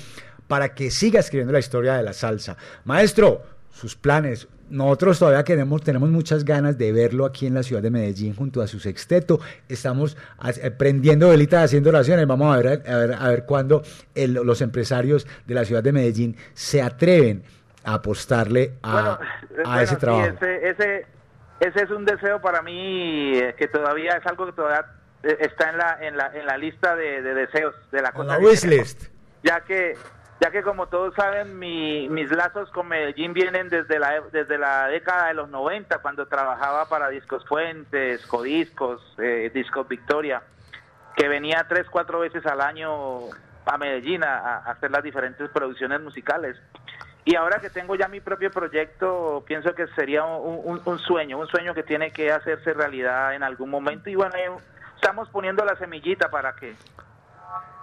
para que siga escribiendo la historia de la salsa. Maestro, sus planes. Nosotros todavía queremos, tenemos muchas ganas de verlo aquí en la ciudad de Medellín junto a su sexteto. Estamos eh, prendiendo velitas, haciendo oraciones. Vamos a ver, a ver, a ver cuándo el- los empresarios de la ciudad de Medellín se atreven apostarle a, Bueno, a bueno, ese sí, trabajo. ese, ese, ese es un deseo para mí eh, que todavía es algo que todavía eh, está en la, en la, en la lista de, de deseos de la cosa la ya que ya que como todos saben mi- mis lazos con Medellín vienen desde la desde la década de los 90 cuando trabajaba para Discos Fuentes, Codiscos, eh, Discos Victoria, que venía tres cuatro veces al año a Medellín a, a hacer las diferentes producciones musicales. Y ahora que tengo ya mi propio proyecto, pienso que sería un, sueño, un sueño que tiene que hacerse realidad en algún momento. Y bueno, eh, estamos poniendo la semillita para que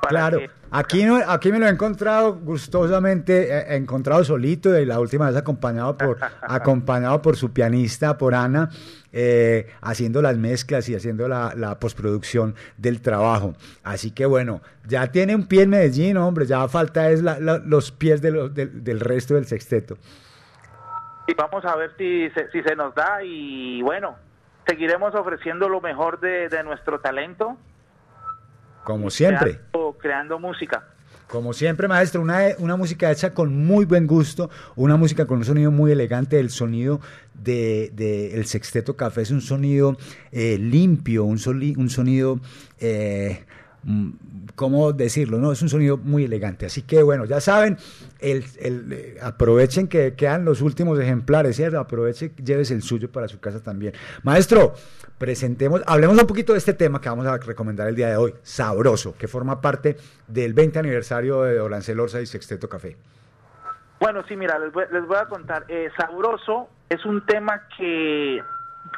Claro, aquí, no, aquí me lo he encontrado gustosamente, eh, he encontrado solito y la última vez acompañado por, [laughs] acompañado por su pianista, por Ana, eh, haciendo las mezclas y haciendo la, la postproducción del trabajo. Así que bueno, ya tiene un pie en Medellín, hombre, ya falta es la- la- los pies de lo- del- del resto del sexteto. y vamos a ver si se, si se nos da y bueno, seguiremos ofreciendo lo mejor de, de nuestro talento, Como siempre. creando, creando música. Como siempre, maestro, una, una música hecha con muy buen gusto, una música con un sonido muy elegante. El sonido de, de El Sexteto Café es un sonido eh, limpio, un, soli- un sonido, eh, ¿cómo decirlo? No, es un sonido muy elegante. Así que bueno, ya saben, el, el, eh, aprovechen que quedan los últimos ejemplares, ¿cierto? Aprovechen, llévese el suyo para su casa también. Maestro, presentemos, hablemos un poquito de este tema que vamos a recomendar el día de hoy, Sabroso, que forma parte del 20 aniversario de Olancel Orza y Sexteto Café. Bueno, sí, mira, les voy, les voy a contar. Eh, Sabroso es un tema que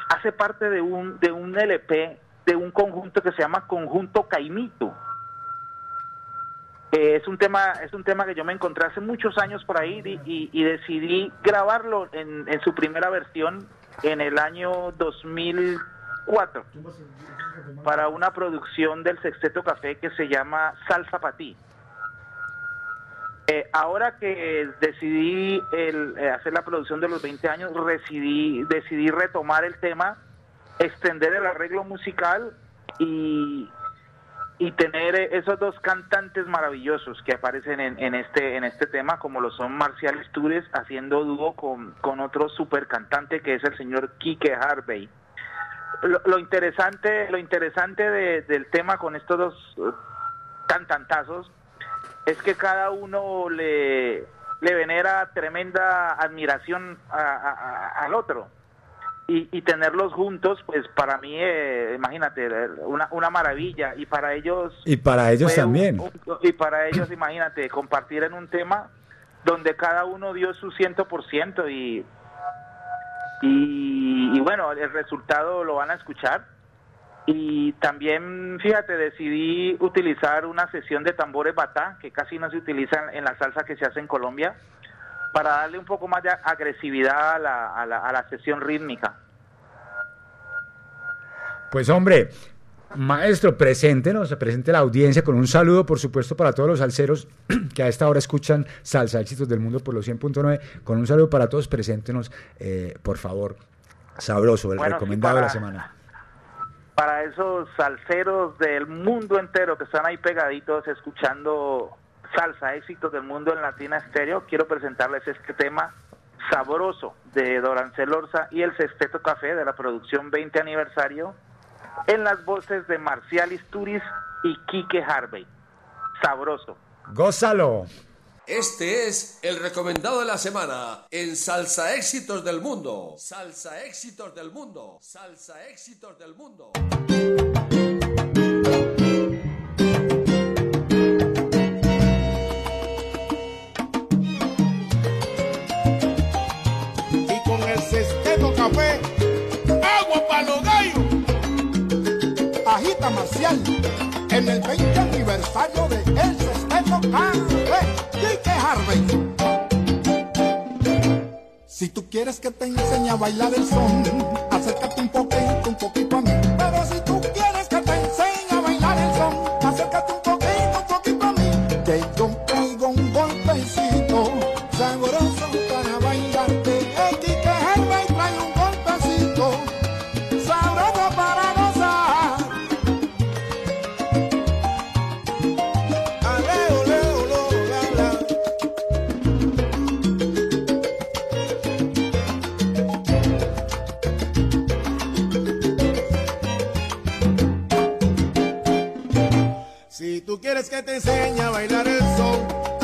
hace parte de un, de un LP, de un conjunto que se llama Conjunto Caimito. Es un tema es un tema que yo me encontré hace muchos años por ahí y decidí grabarlo en, en su primera versión en el año 2004 para una producción del Sexteto Café que se llama Salsa Patí. Eh, ahora que decidí el, eh, hacer la producción de los 20 años, decidí, decidí retomar el tema, extender el arreglo musical y, y tener esos dos cantantes maravillosos que aparecen en, en este en este tema, como lo son Marcial Istures, haciendo dúo con, con otro super cantante que es el señor Quique Harvey. Lo, lo interesante, lo interesante de- del tema con estos dos eh, cantantazos es que cada uno le, le venera tremenda admiración a- al otro. Y, y tenerlos juntos, pues para mí, eh, imagínate, una, una maravilla. Y para ellos... Y para ellos un- también. un- y para ellos, imagínate, compartir en un tema donde cada uno dio su ciento por ciento y, y, y bueno, el resultado lo van a escuchar. Y también, fíjate, decidí utilizar una sesión de tambores batá, que casi no se utiliza en, en la salsa que se hace en Colombia, para darle un poco más de agresividad a la, a la, a la sesión rítmica. Pues hombre, maestro, preséntenos, presente la audiencia con un saludo, por supuesto, para todos los salseros [clears throat] que a esta hora escuchan Salsa Éxitos del Mundo por los 100.9. Con un saludo para todos, preséntenos, eh, por favor, Sabroso, el Bueno, recomendado de la semana. para esos salseros del mundo entero que están ahí pegaditos escuchando salsa, éxitos del mundo en Latina Estéreo, quiero presentarles este tema sabroso de Dorancel Orza y el Sexteto Café de la producción 20 aniversario en las voces de Marcial Isturiz y Quique Harvey. Sabroso. Gózalo. Este es el recomendado de la semana en Salsa Éxitos del Mundo. Salsa Éxitos del Mundo. Salsa Éxitos del Mundo. en el 20 aniversario de El Sexteto Enrique Harvey. Si tú quieres que te enseñe a bailar el son, acércate un poquito, un poquito a mí. Pero si tú quieres que te enseñe a bailar el son.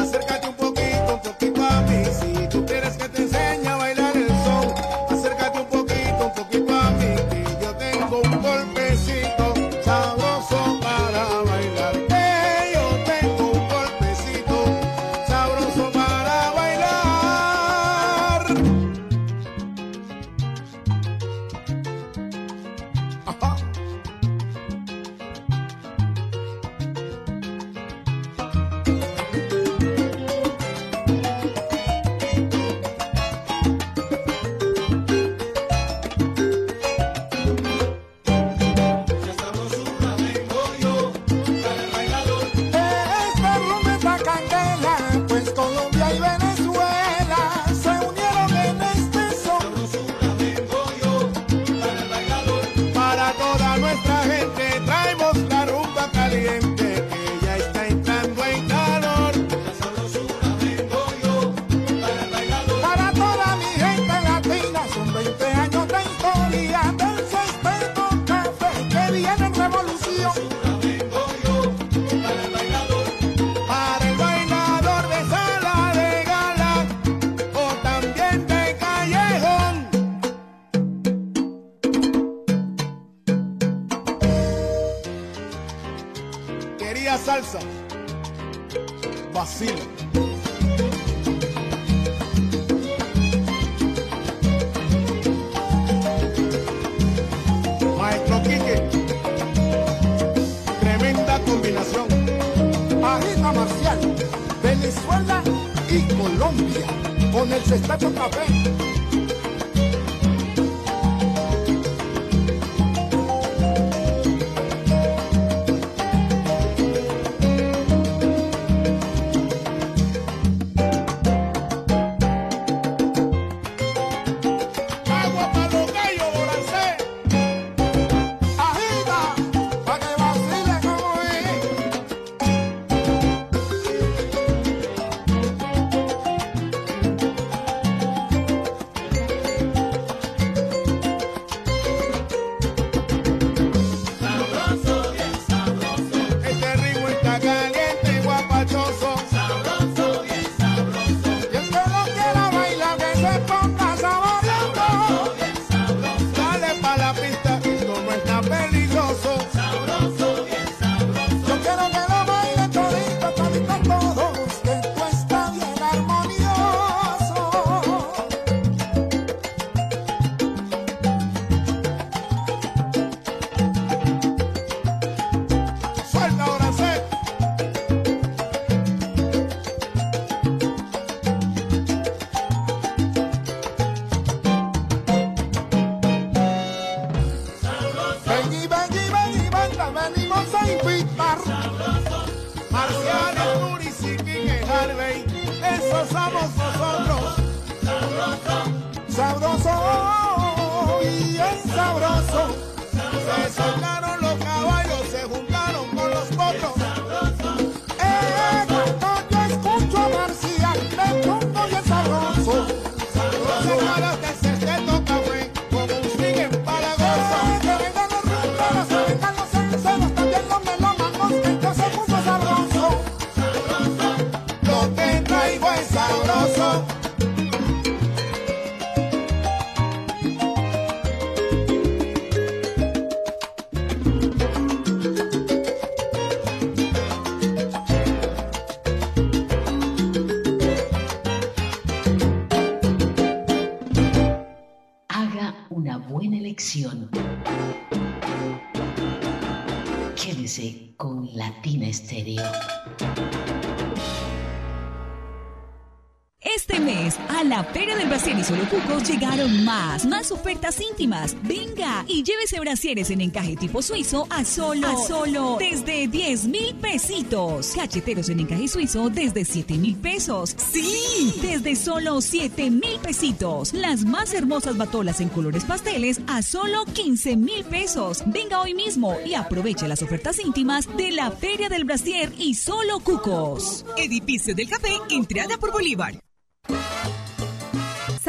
Y Solo Cucos llegaron más, más ofertas íntimas. Venga y llévese brasieres en encaje tipo suizo a solo, a solo, desde 10 mil pesitos. Cacheteros en encaje suizo desde 7 mil pesos. Sí, desde solo 7 mil pesitos. Las más hermosas batolas en colores pasteles a solo 15 mil pesos. Venga hoy mismo y aproveche las ofertas íntimas de la Feria del Brasier y Solo Cucos. Edificio del Café, entrada por Bolívar.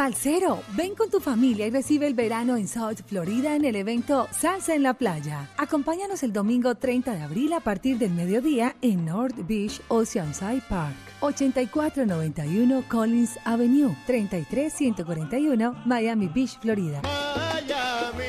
Salsero, ven con tu familia y recibe el verano en South Florida en el evento Salsa en la Playa. Acompáñanos el domingo 30 de abril a partir del mediodía en North Beach Oceanside Park. 8491 Collins Avenue, 33141 Miami Beach, Florida.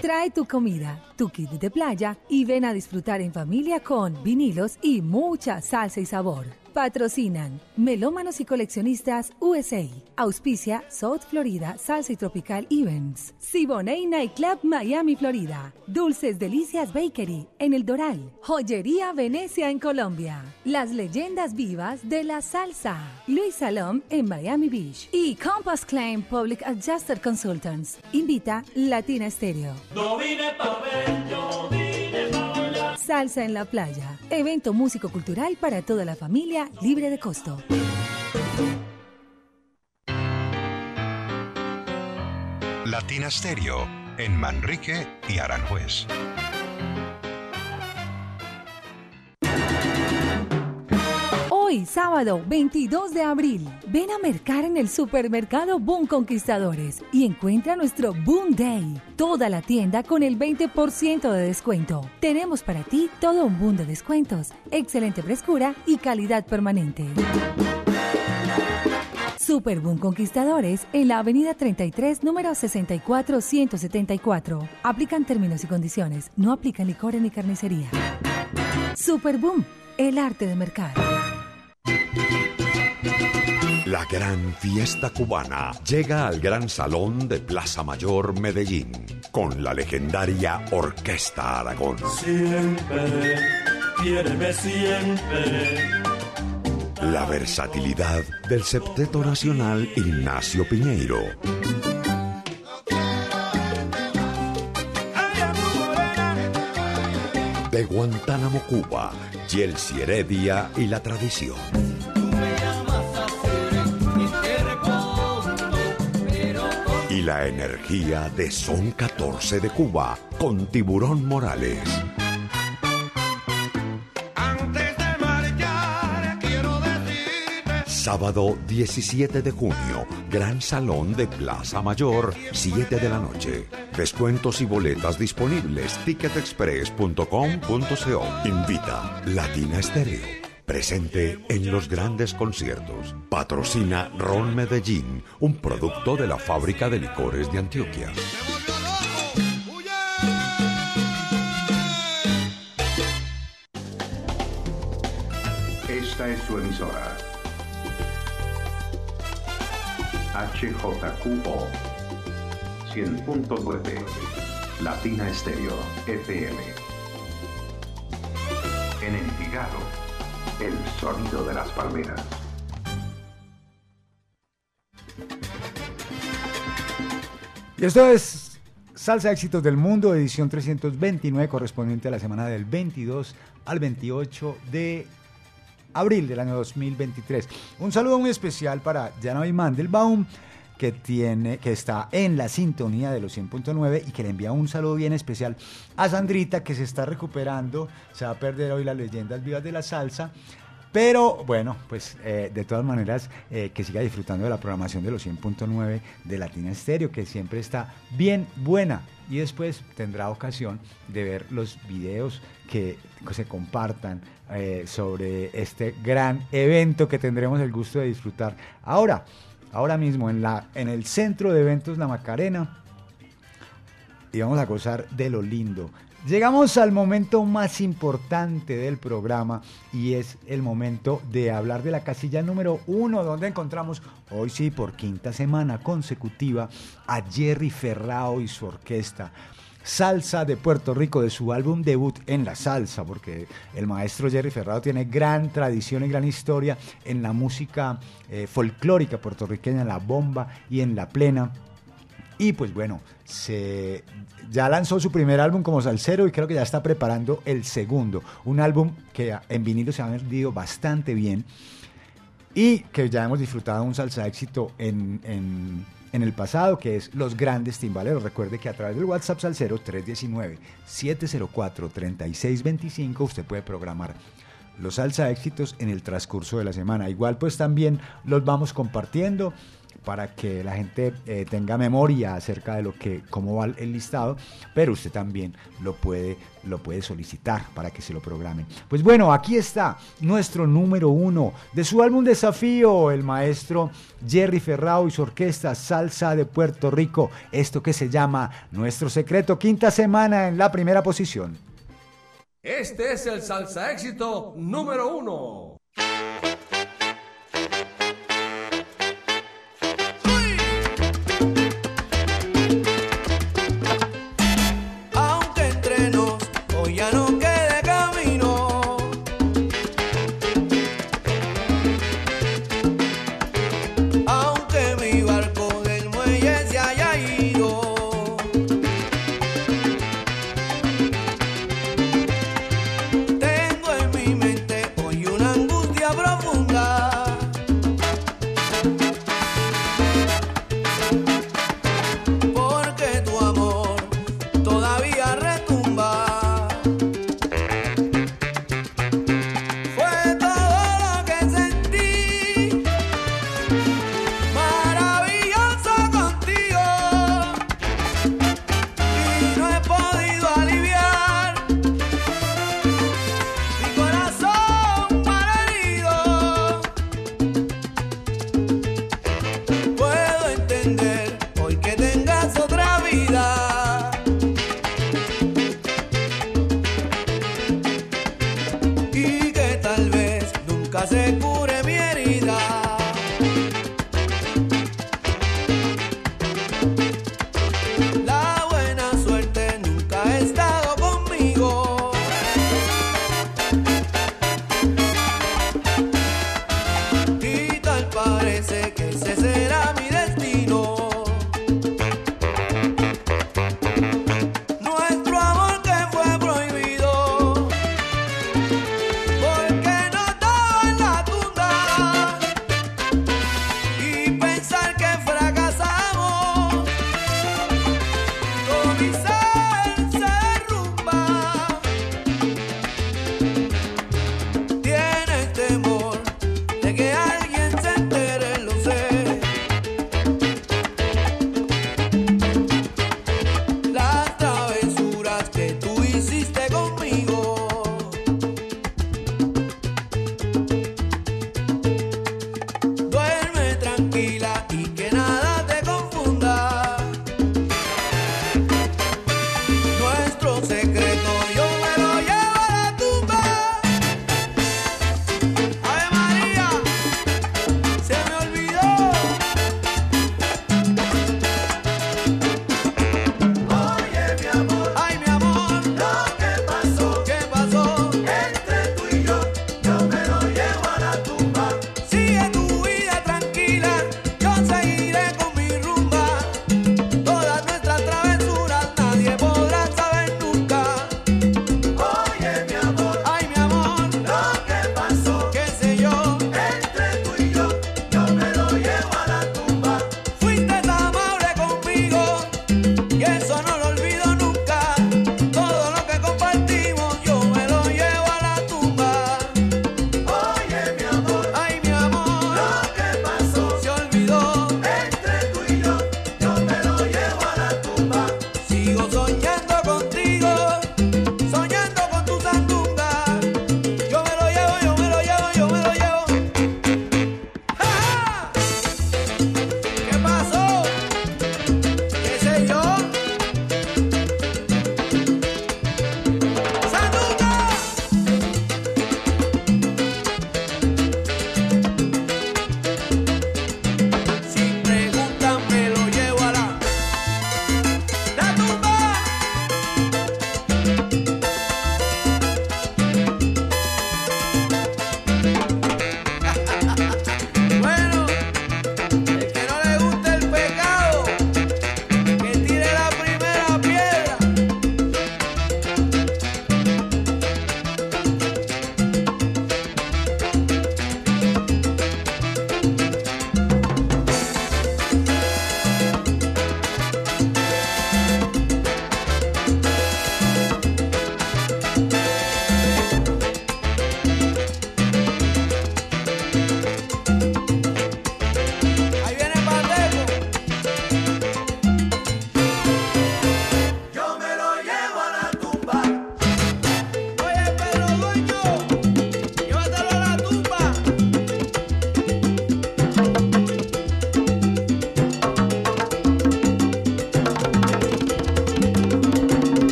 Trae tu comida, tu kit de playa y ven a disfrutar en familia con vinilos y mucha salsa y sabor. Patrocinan Melómanos y Coleccionistas USA. Auspicia South Florida Salsa y Tropical Events. Siboney Nightclub Miami, Florida. Dulces Delicias Bakery en El Doral. Joyería Venecia en Colombia. Las leyendas vivas de la salsa. Luis Salom en Miami Beach. Y Compass Claim Public Adjuster Consultants. Invita Latina Stereo. Salsa en la playa. Evento músico cultural para toda la familia libre de costo. Latina Stereo en Manrique y Aranjuez. Sábado 22 de abril, ven a mercar en el supermercado Boom Conquistadores y encuentra nuestro Boom Day. Toda la tienda con el 20% de descuento. Tenemos para ti todo un boom de descuentos, excelente frescura y calidad permanente. Super Boom Conquistadores en la avenida 33, número 64 174. Aplican términos y condiciones. No aplican licores ni carnicería. Super Boom, el arte de mercar. La gran fiesta cubana llega al Gran Salón de Plaza Mayor Medellín con la legendaria Orquesta Aragón. Siempre, quiéreme siempre. La versatilidad del septeto nacional Ignacio Piñeiro. De Guantánamo, Cuba, Yelsi Heredia y la tradición. Y la energía de Son 14 de Cuba con Tiburón Morales. Antes de marchar, quiero decirte. Sábado 17 de junio, Gran Salón de Plaza Mayor, 7 de la noche. Descuentos y boletas disponibles. Ticketexpress.com.co. Invita Latina Estéreo. Presente en los grandes conciertos. Patrocina Ron Medellín, un producto de la fábrica de licores de Antioquia. Esta es su emisora. HJQO 100.9 Latina Estéreo FM. En Envigado, el sonido de las palmeras. Y esto es Salsa Éxitos del Mundo, edición 329, correspondiente a la semana del 22 al 28 de abril del año 2023. Un saludo muy especial para Janoy Mandelbaum, que, tiene, que está en la sintonía de los 100.9 y que le envía un saludo bien especial a Sandrita, que se está recuperando. Se va a perder hoy las leyendas vivas de la salsa. Pero bueno, pues eh, de todas maneras, eh, que siga disfrutando de la programación de los 100.9 de Latina Estéreo, que siempre está bien buena. Y después tendrá ocasión de ver los videos que se compartan eh, sobre este gran evento que tendremos el gusto de disfrutar. Ahora, ahora mismo en, la, en el centro de eventos La Macarena, y vamos a gozar de lo lindo. Llegamos al momento más importante del programa y es el momento de hablar de la casilla número uno, donde encontramos hoy sí por quinta semana consecutiva a Jerry Ferrao y su orquesta. Salsa de Puerto Rico, de su álbum debut en la salsa, porque el maestro Jerry Ferrado tiene gran tradición y gran historia en la música eh, folclórica puertorriqueña, en la bomba y en la plena. Y pues bueno, se, ya lanzó su primer álbum como salsero y creo que ya está preparando el segundo. Un álbum que en vinilo se ha vendido bastante bien y que ya hemos disfrutado un salsa éxito en, en, en el pasado, que es Los Grandes Timbaleros. Recuerde que a través del WhatsApp Salsero 319-704-3625 usted puede programar los salsa éxitos en el transcurso de la semana. Igual pues también los vamos compartiendo para que la gente eh, tenga memoria acerca de lo que cómo va el listado, pero usted también lo puede lo puede solicitar para que se lo programen. Pues bueno, aquí está nuestro número uno de su álbum Desafío, el maestro Jerry Ferrao y su orquesta Salsa de Puerto Rico. Esto que se llama Nuestro Secreto, quinta semana en la primera posición. Este es el salsa éxito número uno.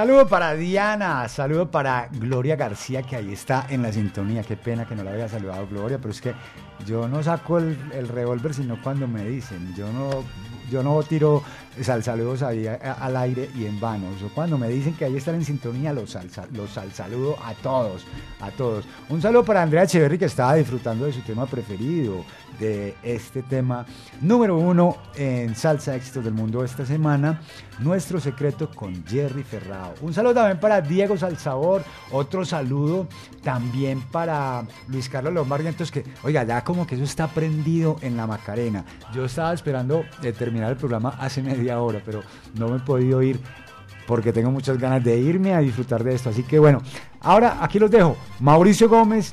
Saludo para Diana, saludo para Gloria García, que ahí está en la sintonía. Qué pena que no la había saludado Gloria, pero es que yo no saco el, revólver sino cuando me dicen. Yo no, yo no tiro sal saludos ahí a- al aire y en vano. Yo cuando me dicen que ahí están en sintonía, los sal, los sal saludo a todos, a todos. Un saludo para Andrea Echeverry, que estaba disfrutando de su tema preferido, de este tema número uno en Salsa Éxitos del Mundo esta semana, Nuestro Secreto con Jerry Ferrao. Un saludo también para Diego Salsabor, otro saludo también para Luis Carlos León Barrientos, que, oiga, ya como que eso está prendido en la Macarena. Yo estaba esperando eh, terminar el programa hace media hora, pero no me he podido ir porque tengo muchas ganas de irme a disfrutar de esto. Así que bueno, ahora aquí los dejo. Mauricio Gómez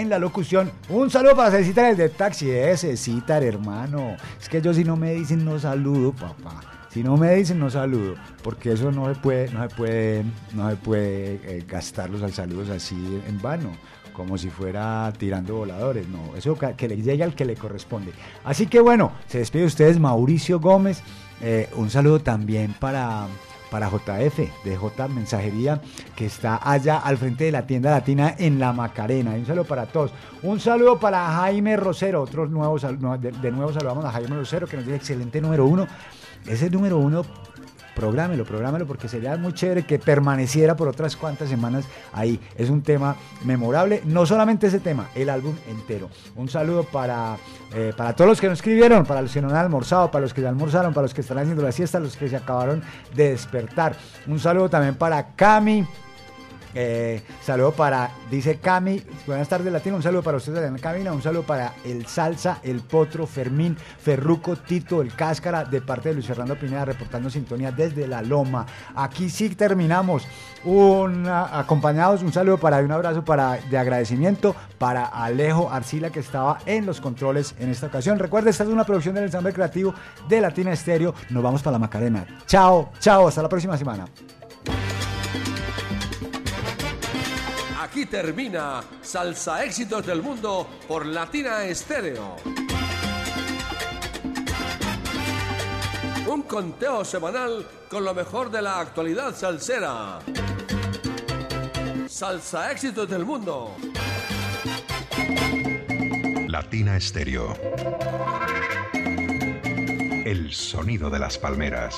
en la locución. Un saludo para Cecitar, el taxi. Ese, Citar, hermano. Es que yo si no me dicen no saludo, papá. Si no me dicen no saludo, porque eso no se puede, no se puede, no se puede eh, gastarlos al saludos así en vano, como si fuera tirando voladores. No, eso que le llegue al que le corresponde. Así que bueno, se despide de ustedes Mauricio Gómez. Eh, un saludo también para para JF, de J Mensajería, que está allá al frente de la tienda latina en La Macarena. Un saludo para todos. Un saludo para Jaime Rosero, otros nuevos, de nuevo saludamos a Jaime Rosero, que nos dice excelente número uno. Ese número uno, prográmelo, prográmelo, porque sería muy chévere que permaneciera por otras cuantas semanas ahí. Es un tema memorable, no solamente ese tema, el álbum entero. Un saludo para, eh, para todos los que nos escribieron, para los que no han almorzado, para los que ya almorzaron, para los que están haciendo la siesta, los que se acabaron de despertar. Un saludo también para Cami. Eh, saludo para, dice Cami, buenas tardes Latino, un saludo para ustedes en la cabina, un saludo para el Salsa, el Potro, Fermín, Ferruco, Tito, el Cáscara, de parte de Luis Fernando Pineda, reportando sintonía desde La Loma. Aquí sí terminamos, acompañados, un saludo para, y un abrazo para, de agradecimiento para Alejo Arcila que estaba en los controles en esta ocasión. Recuerda, esta es una producción del ensamble creativo de Latina Estéreo. Nos vamos para la Macarena. Chao, chao, hasta la próxima semana. Aquí termina Salsa Éxitos del Mundo por Latina Estéreo. Un conteo semanal con lo mejor de la actualidad salsera. Salsa Éxitos del Mundo. Latina Estéreo. El sonido de las palmeras.